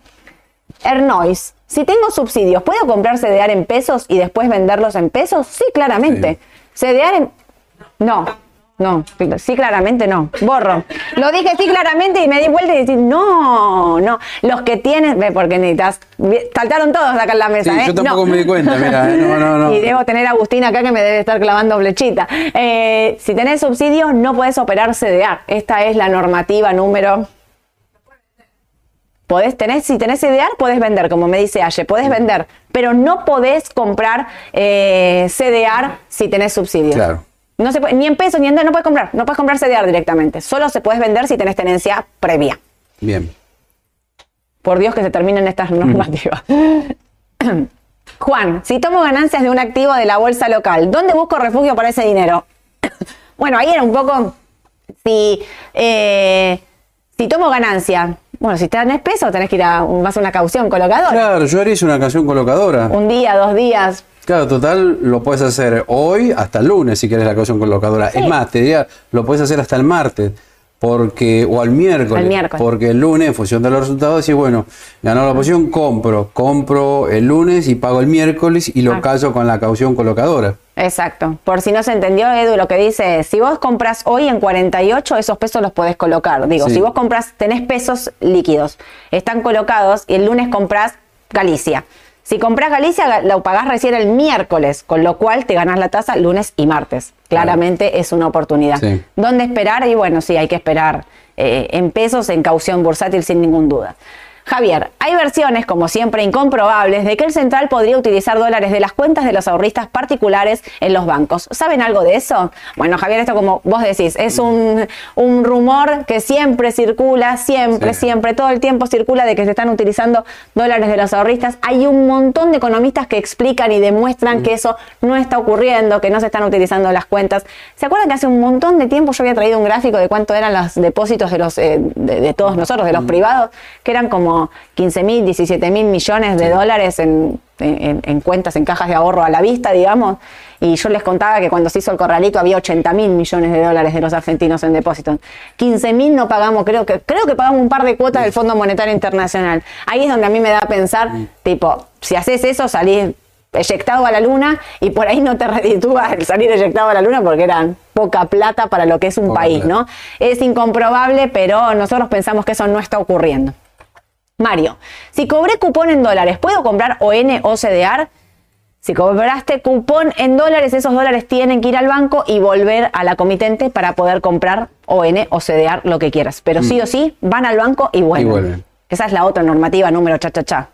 Ernois, si tengo subsidios, ¿puedo comprar CDR en pesos y después venderlos en pesos? Sí, claramente. CDR en... No, no, sí, claramente no. Borro. Lo dije sí, claramente y me di vuelta y dije, no, no. Los que tienen, ve, porque necesitas. Saltaron todos acá en la mesa. Sí, ¿eh? Yo tampoco me di cuenta, mira. ¿eh? No, no, no. Y debo tener a Agustín acá que me debe estar clavando flechita. Eh, si tenés subsidios, no puedes operar CDR. Esta es la normativa número Podés tener, si tenés CDR, podés vender, como me dice Aye, podés vender, pero no podés comprar eh, CDR si tenés subsidios. Claro. No se ni en pesos ni en dólares, no puedes comprar, no puedes comprar CDR directamente. Solo se puedes vender si tenés tenencia previa. Bien. Por Dios que se terminen estas normativas. Juan, si tomo ganancias de un activo de la bolsa local, ¿dónde busco refugio para ese dinero? bueno, ahí era un poco si, eh, si tomo ganancia bueno, si tenés peso, tenés que ir a más una caución colocadora. Claro, yo haría una caución colocadora. Un día, dos días. Claro, total, lo puedes hacer hoy hasta el lunes si quieres la caución colocadora. Es más, te diría, lo puedes hacer hasta el martes porque o al miércoles, porque el lunes en función de los resultados decís, bueno, ganó la posición, compro, compro el lunes y pago el miércoles y lo ah. callo con la caución colocadora. Exacto. Por si no se entendió, Edu, lo que dice es, si vos compras hoy en 48, esos pesos los podés colocar. Digo, si vos compras, tenés pesos líquidos, están colocados y el lunes compras Galicia. Si compras Galicia, lo pagás recién el miércoles, con lo cual te ganas la tasa lunes y martes. Claramente es una oportunidad. ¿Dónde esperar? Y bueno, sí, hay que esperar eh, en pesos, en caución bursátil, sin ninguna duda. Javier, hay versiones, como siempre incomprobables, de que el central podría utilizar dólares de las cuentas de los ahorristas particulares en los bancos. ¿Saben algo de eso? Bueno, Javier, esto como vos decís, es un, rumor que siempre circula, siempre, siempre, todo el tiempo circula de que se están utilizando dólares de los ahorristas. Hay un montón de economistas que explican y demuestran que eso no está ocurriendo, que no se están utilizando las cuentas. ¿Se acuerdan que hace un montón de tiempo yo había traído un gráfico de cuánto eran los depósitos de los eh, de, todos nosotros, de los privados, que eran como 15 mil, 17 mil millones de dólares en, cuentas, en cajas de ahorro a la vista, digamos. Y yo les contaba que cuando se hizo el corralito había 80 mil millones de dólares de los argentinos en depósitos. 15 mil no pagamos, creo que, creo que pagamos un par de cuotas del Fondo Monetario Internacional. Ahí es donde a mí me da a pensar, tipo, si haces eso, salís eyectado a la luna y por ahí no te reditúa el salir eyectado a la luna porque eran poca plata para lo que es un país, ¿no? Es incomprobable, pero nosotros pensamos que eso no está ocurriendo. Mario, si cobré cupón en dólares, ¿puedo comprar ON o CDR? Si cobraste cupón en dólares, esos dólares tienen que ir al banco y volver a la comitente para poder comprar ON o CDR lo que quieras. Pero sí mm. o sí, van al banco y vuelven. Esa es la otra normativa número cha cha cha.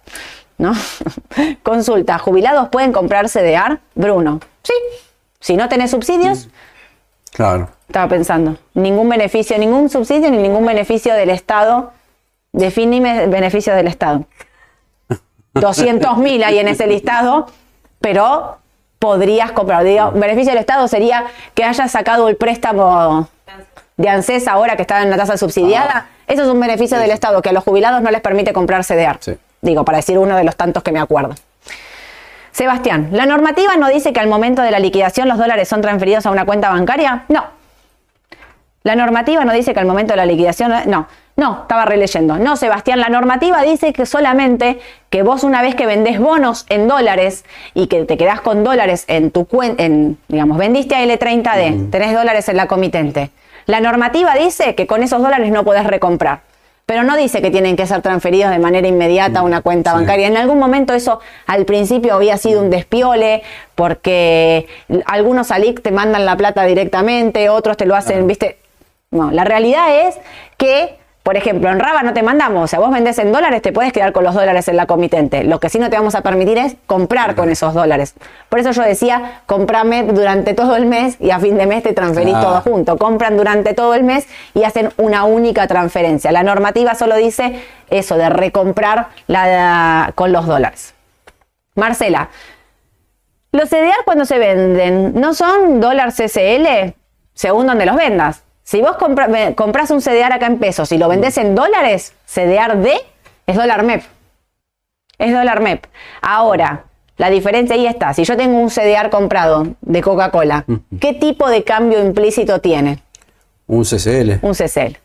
¿No? Consulta, ¿jubilados pueden comprar CDR? Bruno, sí. Si no tenés subsidios. Claro. Estaba pensando. Ningún beneficio, ningún subsidio ni ningún beneficio del Estado Definime beneficios del Estado. 200.000 hay en ese listado, pero podrías comprar. Digo, beneficio del Estado sería que hayas sacado el préstamo de ANSES ahora que está en la tasa subsidiada. Ah. Eso es un beneficio del Estado que a los jubilados no les permite comprar CDR. Digo, para decir uno de los tantos que me acuerdo. Sebastián, ¿la normativa no dice que al momento de la liquidación los dólares son transferidos a una cuenta bancaria? No. La normativa no dice que al momento de la liquidación... No. No, estaba releyendo. No, Sebastián, la normativa dice que solamente que vos una vez que vendés bonos en dólares y que te quedás con dólares en tu cuenta, digamos, vendiste a L30D, tenés dólares en la comitente. La normativa dice que con esos dólares no podés recomprar. Pero no dice que tienen que ser transferidos de manera inmediata a una cuenta bancaria. En algún momento eso al principio había sido un despiole porque algunos ALIC te mandan la plata directamente, otros te lo hacen, viste. No, la realidad es que por ejemplo, en Raba no te mandamos, o sea, vos vendés en dólares, te puedes quedar con los dólares en la comitente. Lo que sí no te vamos a permitir es comprar con esos dólares. Por eso yo decía, comprame durante todo el mes y a fin de mes te transferís todo junto. Compran durante todo el mes y hacen una única transferencia. La normativa solo dice eso de recomprar la, con los dólares. Marcela, los CDR cuando se venden, ¿no son dólar CCL? Según donde los vendas. Si vos compras un CDR acá en pesos y lo vendés en dólares, CDR D es dólar MEP. Es dólar MEP. Ahora, la diferencia ahí está. Si yo tengo un CDR comprado de Coca-Cola, ¿qué tipo de cambio implícito tiene? Un CCL. Un CCL.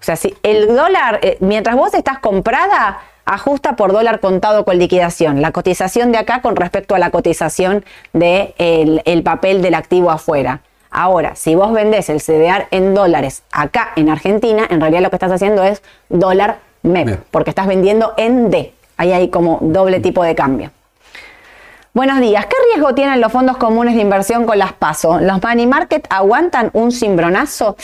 O sea, si el dólar, eh, mientras vos estás comprada, ajusta por dólar contado con liquidación. La cotización de acá con respecto a la cotización del de el papel del activo afuera. Ahora, si vos vendés el CDR en dólares acá en Argentina, en realidad lo que estás haciendo es dólar MEP, porque estás vendiendo en D. Ahí hay como doble tipo de cambio. Buenos días. ¿Qué riesgo tienen los fondos comunes de inversión con las PASO? ¿Los money market aguantan un cimbronazo?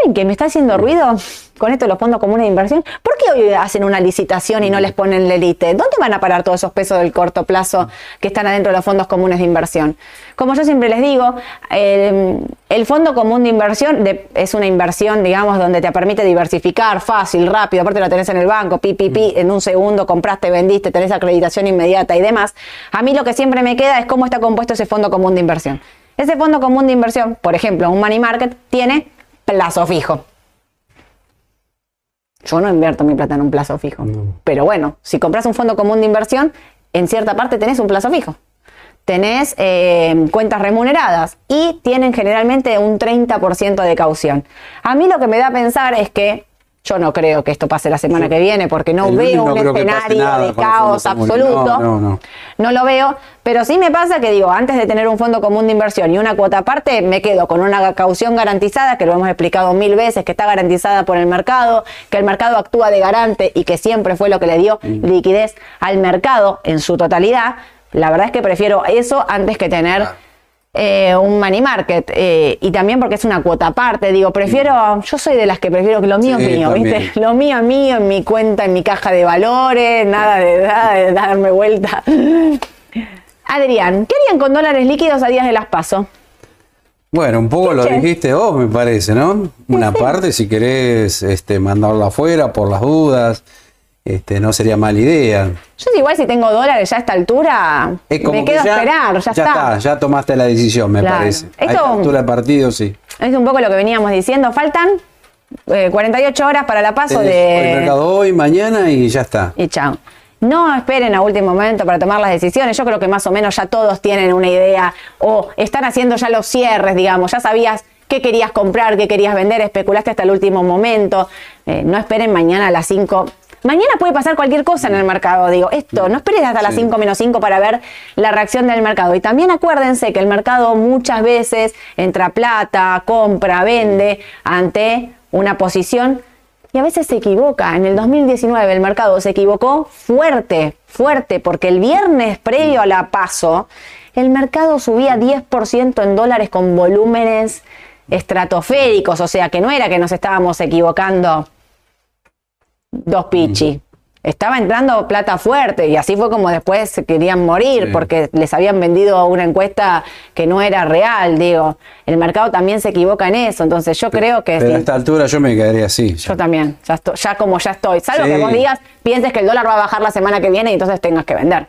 ¿Saben qué me está haciendo ruido? con esto de los fondos comunes de inversión, ¿por qué hoy hacen una licitación y no les ponen la elite? ¿Dónde van a parar todos esos pesos del corto plazo que están adentro de los fondos comunes de inversión? Como yo siempre les digo, el, fondo común de inversión es una inversión, digamos, donde te permite diversificar fácil, rápido, aparte lo tenés en el banco, pi, pi, pi, en un segundo compraste, vendiste, tenés acreditación inmediata y demás. A mí lo que siempre me queda es cómo está compuesto ese fondo común de inversión. Ese fondo común de inversión, por ejemplo, un money market, tiene plazo fijo. Yo no invierto mi plata en un plazo fijo. Pero bueno, si compras un fondo común de inversión, en cierta parte tenés un plazo fijo. Tenés eh, cuentas remuneradas y tienen generalmente un 30% de caución. A mí lo que me da a pensar es que yo no creo que esto pase la semana que viene porque no veo un escenario de caos absoluto. No, no, lo veo, pero sí me pasa que digo, antes de tener un fondo común de inversión y una cuota aparte, me quedo con una caución garantizada, que lo hemos explicado mil veces, que está garantizada por el mercado, que el mercado actúa de garante y que siempre fue lo que le dio mm. liquidez al mercado en su totalidad. La verdad es que prefiero eso antes que tener eh, un money market eh, y también porque es una cuota aparte. Digo, prefiero, yo soy de las que prefiero que lo mío es mío, ¿viste? Lo mío es mío, en mi cuenta, en mi caja de valores, nada de, darme vuelta. Adrián, ¿qué harían con dólares líquidos a días de las paso? Bueno, un poco lo dijiste vos, me parece, ¿no? Una parte, si querés este, mandarlo afuera por las dudas, este, no sería mala idea. Yo igual si tengo dólares ya a esta altura, me quedo a esperar, ya, está. Ya tomaste la decisión, me parece. a esta altura de partido, sí. Es un poco lo que veníamos diciendo. Faltan 48 eh, horas para la paso de... El mercado hoy, mañana y ya está. Y chao. No esperen a último momento para tomar las decisiones. Yo creo que más o menos ya todos tienen una idea o están haciendo ya los cierres, digamos. Ya sabías qué querías comprar, qué querías vender, especulaste hasta el último momento. Eh, no esperen mañana a las 5 Mañana puede pasar cualquier cosa en el mercado, digo, esto, no esperes hasta las 5 menos 5 para ver la reacción del mercado. Y también acuérdense que el mercado muchas veces entra plata, compra, vende ante una posición y a veces se equivoca. En el 2019 el mercado se equivocó fuerte, fuerte, porque el viernes previo a la paso, el mercado subía 10% en dólares con volúmenes estratosféricos, o sea que no era que nos estábamos equivocando dos pichi. Estaba entrando plata fuerte y así fue como después se querían morir porque les habían vendido una encuesta que no era real, digo. El mercado también se equivoca en eso, entonces yo creo que... Pero a esta altura yo me quedaría así. Yo también, ya, ya como ya estoy. Salvo que vos digas, pienses que el dólar va a bajar la semana que viene y entonces tengas que vender.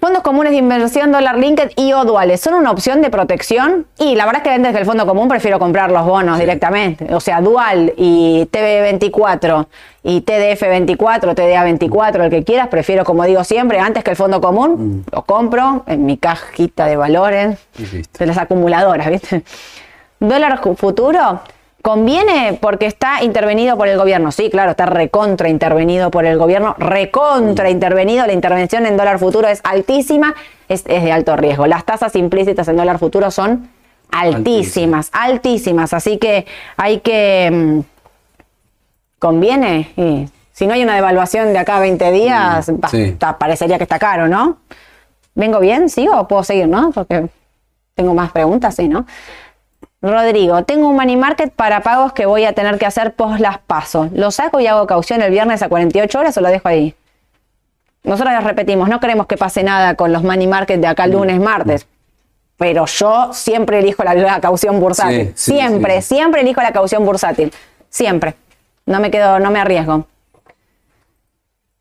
Fondos comunes de inversión dólar linked y o duales son una opción de protección y la verdad es que desde el fondo común prefiero comprar los bonos directamente. O sea, dual y TV24 y TDF24, TDA24, el que quieras, prefiero, como digo siempre, antes que el fondo común, mm. lo compro en mi cajita de valores de las acumuladoras, ¿viste? Dólar futuro, ¿Conviene porque está intervenido por el gobierno? Sí, claro, está recontra intervenido por el gobierno, recontra intervenido. La intervención en dólar futuro es altísima, es, de alto riesgo. Las tasas implícitas en dólar futuro son altísimas, altísimas. Así que hay que... Mm, ¿Conviene? Y si no hay una devaluación de acá a 20 días, parecería que está caro, ¿no? ¿Vengo bien? ¿Sigo? ¿Puedo seguir, no? Porque tengo más preguntas, sí, ¿no? Rodrigo, tengo un money market para pagos que voy a tener que hacer post las pasos. ¿Lo saco y hago caución el viernes a 48 horas o lo dejo ahí? Nosotros les repetimos, no queremos que pase nada con los money market de acá lunes, martes. Pero yo siempre elijo la, caución bursátil. siempre, siempre elijo la caución bursátil. Siempre. No me quedo, no me arriesgo.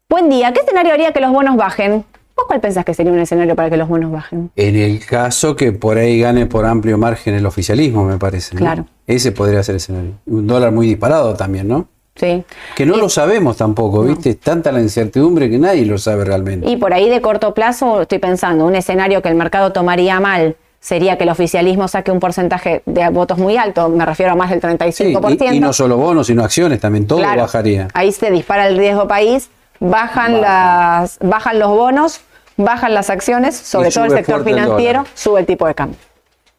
Buen día. ¿Qué escenario haría que los bonos bajen? Cuál pensás que sería un escenario para que los bonos bajen? En el caso que por ahí gane por amplio margen el oficialismo, me parece. Claro. Ese podría ser el escenario. Un dólar muy disparado también, ¿no? Sí. Que no lo sabemos tampoco, ¿viste? Es tanta la incertidumbre que nadie lo sabe realmente. Y por ahí de corto plazo estoy pensando, un escenario que el mercado tomaría mal sería que el oficialismo saque un porcentaje de votos muy alto, me refiero a más del 35%. y, no solo bonos, sino acciones, también todo bajaría. Ahí se dispara el riesgo país, bajan, las, bajan los bonos, bajan las acciones, sobre todo el sector financiero, sube el tipo de cambio.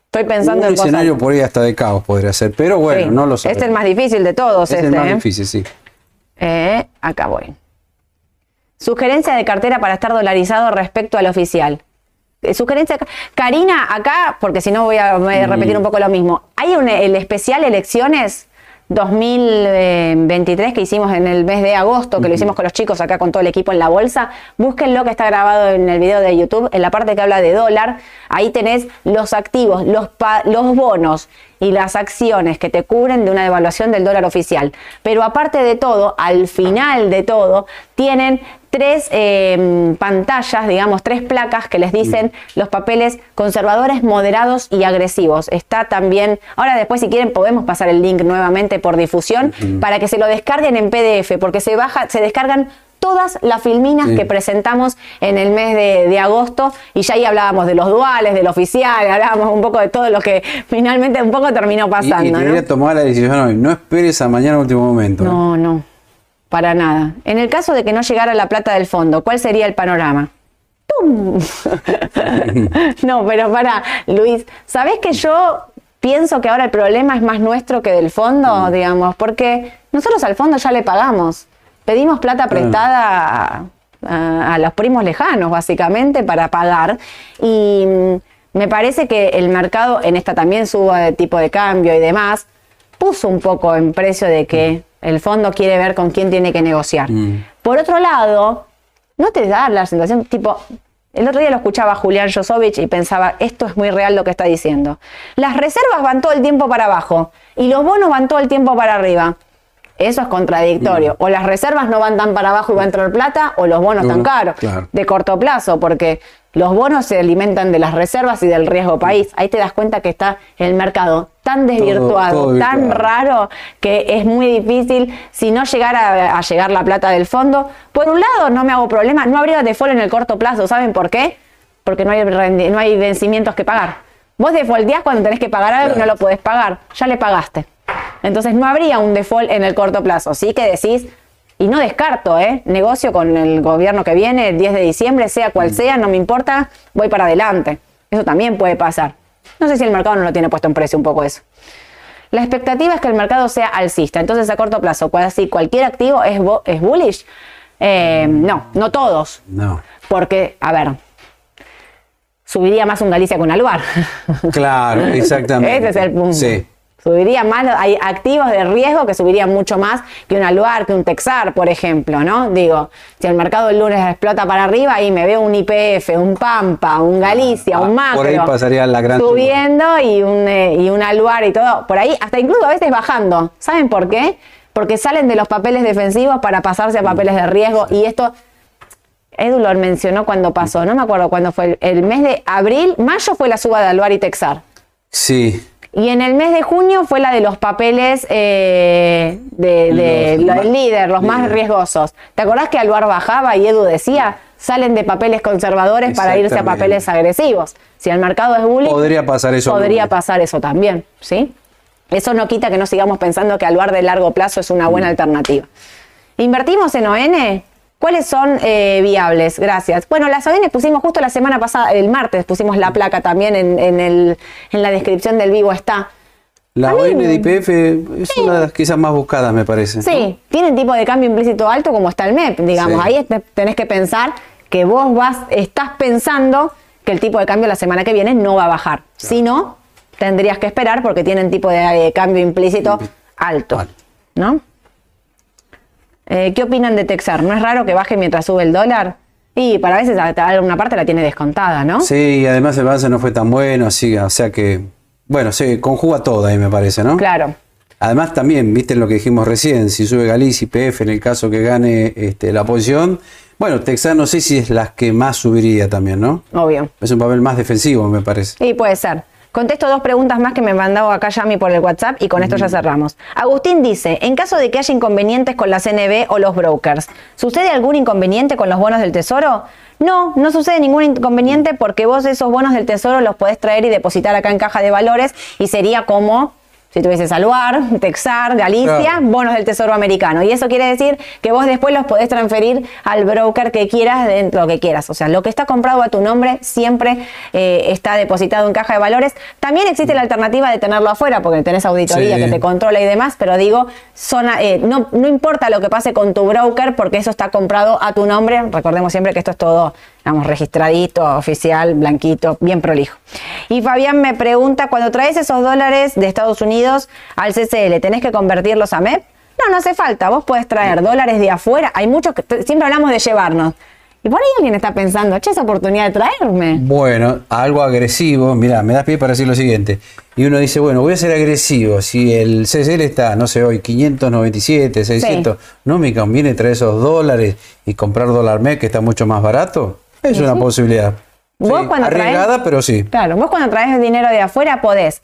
Estoy pensando en. Un escenario por ahí hasta de caos podría ser, pero bueno, no lo sé. Este es el más difícil de todos. Este es el más ¿eh? difícil, sí. Eh, acá voy. Sugerencia de cartera para estar dolarizado respecto al oficial. Eh, sugerencia. Karina, acá, porque si no voy a repetir mm. un poco lo mismo. Hay un, el especial elecciones 2023 que hicimos en el mes de agosto, que lo hicimos con los chicos acá con todo el equipo en la bolsa, búsquenlo que está grabado en el video de YouTube, en la parte que habla de dólar, ahí tenés los activos, los, los bonos y las acciones que te cubren de una devaluación del dólar oficial. Pero aparte de todo, al final de todo, tienen tres em, pantallas, digamos, tres placas que les dicen los papeles conservadores, moderados y agresivos. Está también, ahora después si quieren podemos pasar el link nuevamente por difusión para que se lo descarguen en PDF, porque se baja, se descargan todas las filminas que presentamos en el mes de, agosto y ya ahí hablábamos de los duales, del oficial, hablábamos un poco de todo lo que finalmente un poco terminó pasando. Y, y tomar la decisión hoy, no esperes a mañana último momento. No, no. Para nada. En el caso de que no llegara la plata del fondo, ¿cuál sería el panorama? ¡Tum! no, pero para, Luis, ¿sabés que yo pienso que ahora el problema es más nuestro que del fondo, mm. digamos? Porque nosotros al fondo ya le pagamos. Pedimos plata prestada a, los primos lejanos, básicamente, para pagar. Y me parece que el mercado en esta también suba de tipo de cambio y demás, puso un poco en precio de que el fondo quiere ver con quién tiene que negociar. Mm. Por otro lado, no te da la sensación, tipo, el otro día lo escuchaba Julián Josovich y pensaba, esto es muy real lo que está diciendo. Las reservas van todo el tiempo para abajo y los bonos van todo el tiempo para arriba. Eso es contradictorio. O las reservas no van tan para abajo y va a entrar plata, o los bonos tan caros. De corto plazo, porque los bonos se alimentan de las reservas y del riesgo país. Ahí te das cuenta que está el mercado tan desvirtuado, tan raro, que es muy difícil si no llegara a, llegar la plata del fondo. Por un lado, no me hago problema, no habría default en el corto plazo. ¿Saben por qué? Porque no hay, no hay vencimientos que pagar. Vos defaulteás cuando tenés que pagar algo y no lo podés pagar. Ya le pagaste. Entonces no habría un default en el corto plazo. Sí que decís, y no descarto, ¿eh? negocio con el gobierno que viene el 10 de diciembre, sea cual mm. sea, no me importa, voy para adelante. Eso también puede pasar. No sé si el mercado no lo tiene puesto en precio un poco eso. La expectativa es que el mercado sea alcista. Entonces, a corto plazo, si cualquier activo es, es bullish, eh, no, no todos. No. Porque, a ver, subiría más un Galicia que un Aluar. Claro, exactamente. Ese es el punto. Sí. Subiría más, hay activos de riesgo que subirían mucho más que un Aluar, que un Texar, por ejemplo, ¿no? Digo, si el mercado el lunes explota para arriba y me veo un IPF, un Pampa, un Galicia, un Macro. Por ahí pasaría la gran Subiendo y un, eh, y un Aluar y todo. Por ahí, hasta incluso a veces bajando. ¿Saben por qué? Porque salen de los papeles defensivos para pasarse a papeles de riesgo y esto Edu lo mencionó cuando pasó, no me acuerdo cuándo fue, el, mes de abril, mayo fue la suba de Aluar y Texar. Sí. Y en el mes de junio fue la de los papeles eh, de, del líder, los más riesgosos. ¿Te acordás que Aluar bajaba y Edu decía, salen de papeles conservadores para irse a papeles agresivos? Si el mercado es bullying, podría pasar eso. Podría pasar eso también, ¿sí? Eso no quita que no sigamos pensando que Aluar de largo plazo es una buena mm. alternativa. ¿Invertimos en ON? ¿Cuáles son eh, viables? Gracias. Bueno, las ON pusimos justo la semana pasada, el martes, pusimos la placa también en, el, en la descripción del vivo está. La ON de IPF es una de las quizás más buscadas, me parece. Sí, tienen tipo de cambio implícito alto como está el MEP, digamos. Ahí tenés que pensar que vos vas, estás pensando que el tipo de cambio la semana que viene no va a bajar. Si no, tendrías que esperar porque tienen tipo de eh, cambio implícito alto. ¿No? Eh, ¿Qué opinan de Texar? ¿No es raro que baje mientras sube el dólar? Y para veces alguna parte la tiene descontada, ¿no? Sí, y además el balance no fue tan bueno, así, o sea que, bueno, se conjuga todo ahí, me parece, ¿no? Claro. Además también, viste lo que dijimos recién, si sube Galicia y PF en el caso que gane este, la posición, bueno, Texar no sé si es la que más subiría también, ¿no? Obvio. Es un papel más defensivo, me parece. Sí, puede ser. Contesto dos preguntas más que me mandado acá Yami por el WhatsApp y con esto ya cerramos. Agustín dice, en caso de que haya inconvenientes con la CNB o los brokers, ¿sucede algún inconveniente con los bonos del Tesoro? No, no sucede ningún inconveniente porque vos esos bonos del Tesoro los podés traer y depositar acá en caja de valores y sería como si tuviese Saluar, Texar, Galicia, bonos del Tesoro Americano. Y eso quiere decir que vos después los podés transferir al broker que quieras dentro lo que quieras. O sea, lo que está comprado a tu nombre siempre eh, está depositado en caja de valores. También existe la alternativa de tenerlo afuera, porque tenés auditoría que te controla y demás, pero digo, eh, no, no importa lo que pase con tu broker, porque eso está comprado a tu nombre. Recordemos siempre que esto es todo Vamos, registradito, oficial, blanquito, bien prolijo. Y Fabián me pregunta, cuando traes esos dólares de Estados Unidos al CCL, ¿tenés que convertirlos a MEP? No, no hace falta. Vos podés traer dólares de afuera. Hay muchos que siempre hablamos de llevarnos. Y por ahí alguien está pensando, che, esa oportunidad de traerme. Bueno, algo agresivo. Mira, me das pie para decir lo siguiente. Y uno dice, bueno, voy a ser agresivo. Si el CCL está, no sé, hoy 597, 600, ¿no me conviene traer esos dólares y comprar dólar MEP que está mucho más barato? Es una posibilidad. ¿Vos cuando arriesgada, pero sí. Claro, vos cuando traes dinero de afuera podés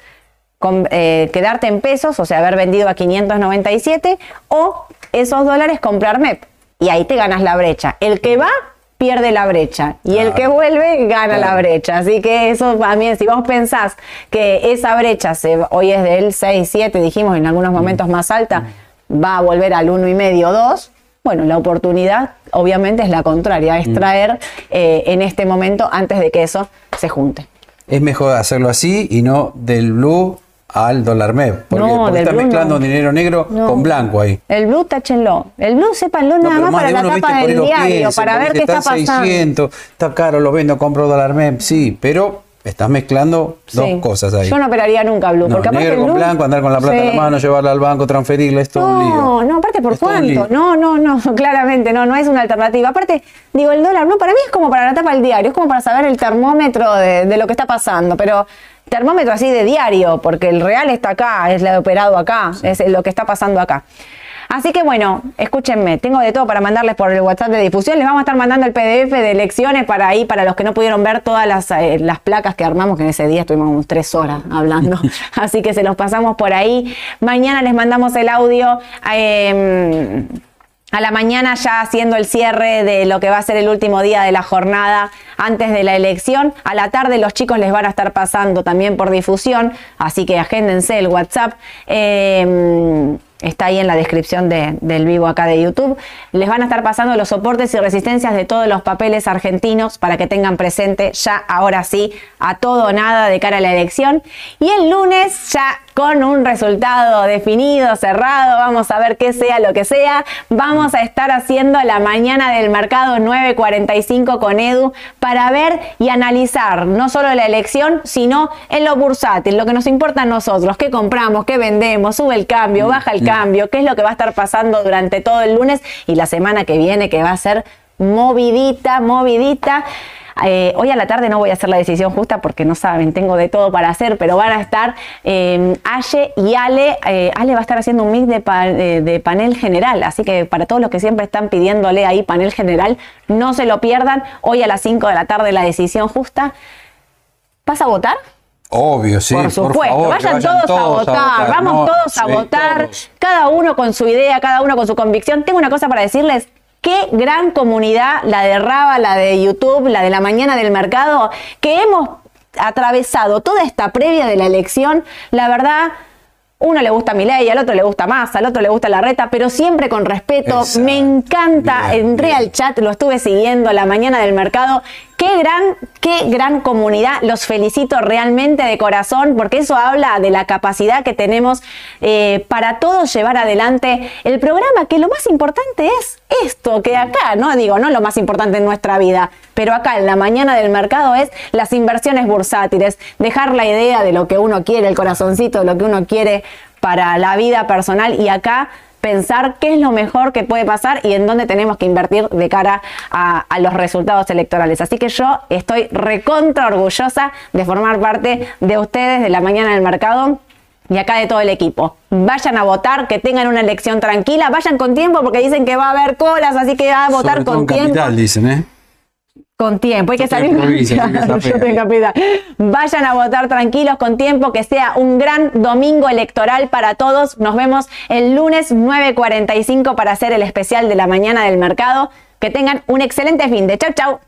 eh, quedarte en pesos, o sea, haber vendido a 597, o esos dólares comprar MEP. Y ahí te ganas la brecha. El que va, pierde la brecha. Y el que vuelve, gana la brecha. Así que eso también, si vos pensás que esa brecha se, hoy es del 6, 7, dijimos en algunos momentos más alta, va a volver al 1,5, 2, bueno, la oportunidad obviamente es la contraria, es mm. traer eh, en este momento antes de que eso se junte. Es mejor hacerlo así y no del blue al dólar MEP, porque, no, está mezclando dinero negro con blanco ahí. El blue, táchenlo. El blue, sépanlo nada más, para la tapa del diario, para ver qué está, pasando. 600, está caro, lo vendo, compro dólar MEP, sí, pero Estás mezclando dos cosas ahí. Yo no operaría nunca Blue. porque negro con blanco, andar con la plata en la mano, llevarla al banco, transferirla, esto no, un lío. No, no, aparte por cuánto. No, no, no, claramente no, no es una alternativa. Aparte, digo, el dólar Blue para mí es como para la tapa del diario, es como para saber el termómetro de, de lo que está pasando, pero termómetro así de diario, porque el real está acá, es lo operado acá, es lo que está pasando acá. Así que bueno, escúchenme, tengo de todo para mandarles por el WhatsApp de difusión. Les vamos a estar mandando el PDF de lecciones para ahí, para los que no pudieron ver todas las, eh, las placas que armamos, que en ese día estuvimos tres horas hablando. Así que se los pasamos por ahí. Mañana les mandamos el audio. Em, a la mañana ya haciendo el cierre de lo que va a ser el último día de la jornada antes de la elección. A la tarde los chicos les van a estar pasando también por difusión, así que agéndense el WhatsApp. Em, está ahí en la descripción del vivo acá de YouTube. Les van a estar pasando los soportes y resistencias de todos los papeles argentinos para que tengan presente ya ahora sí a todo o nada de cara a la elección. Y el lunes ya con un resultado definido, cerrado, vamos a ver qué sea lo que sea. Vamos a estar haciendo la mañana del mercado 9.45 con Edu para ver y analizar no solo la elección, sino en lo bursátil, lo que nos importa a nosotros, qué compramos, qué vendemos, sube el cambio, baja el cambio, qué es lo que va a estar pasando durante todo el lunes y la semana que viene que va a ser movidita, movidita. Eh, hoy a la tarde no voy a hacer la decisión justa porque no saben, tengo de todo para hacer, pero van a estar eh, Aye y Ale. Eh, Ale va a estar haciendo un mix de, de, panel general, así que para todos los que siempre están pidiéndole ahí panel general, no se lo pierdan. Hoy a las 5 de la tarde la decisión justa. ¿Vas a votar? Obvio, sí. Por supuesto, vayan, todos, a votar, vamos todos a votar, cada uno con su idea, cada uno con su convicción. Tengo una cosa para decirles, Qué gran comunidad, la de Raba, la de YouTube, la de la mañana del mercado, que hemos atravesado toda esta previa de la elección. La verdad, uno le gusta mi ley, al otro le gusta más, al otro le gusta la reta, pero siempre con respeto. Me encanta, entré al chat, lo estuve siguiendo a la mañana del mercado Qué gran, qué gran comunidad. Los felicito realmente de corazón porque eso habla de la capacidad que tenemos eh, para todos llevar adelante el programa, que lo más importante es esto, que acá, no digo, no lo más importante en nuestra vida, pero acá en la mañana del mercado es las inversiones bursátiles, dejar la idea de lo que uno quiere, el corazoncito, de lo que uno quiere para la vida personal y acá pensar qué es lo mejor que puede pasar y en dónde tenemos que invertir de cara a, los resultados electorales. Así que yo estoy recontra orgullosa de formar parte de ustedes de la mañana del mercado y acá de todo el equipo. Vayan a votar, que tengan una elección tranquila, vayan con tiempo porque dicen que va a haber colas, así que va a votar con tiempo. Capital, dicen, ¿eh? Con tiempo, hay que salir. Vayan a votar tranquilos con tiempo, que sea un gran domingo electoral para todos. Nos vemos el lunes 9.45 para hacer el especial de la mañana del mercado. Que tengan un excelente fin de. Chau, chau.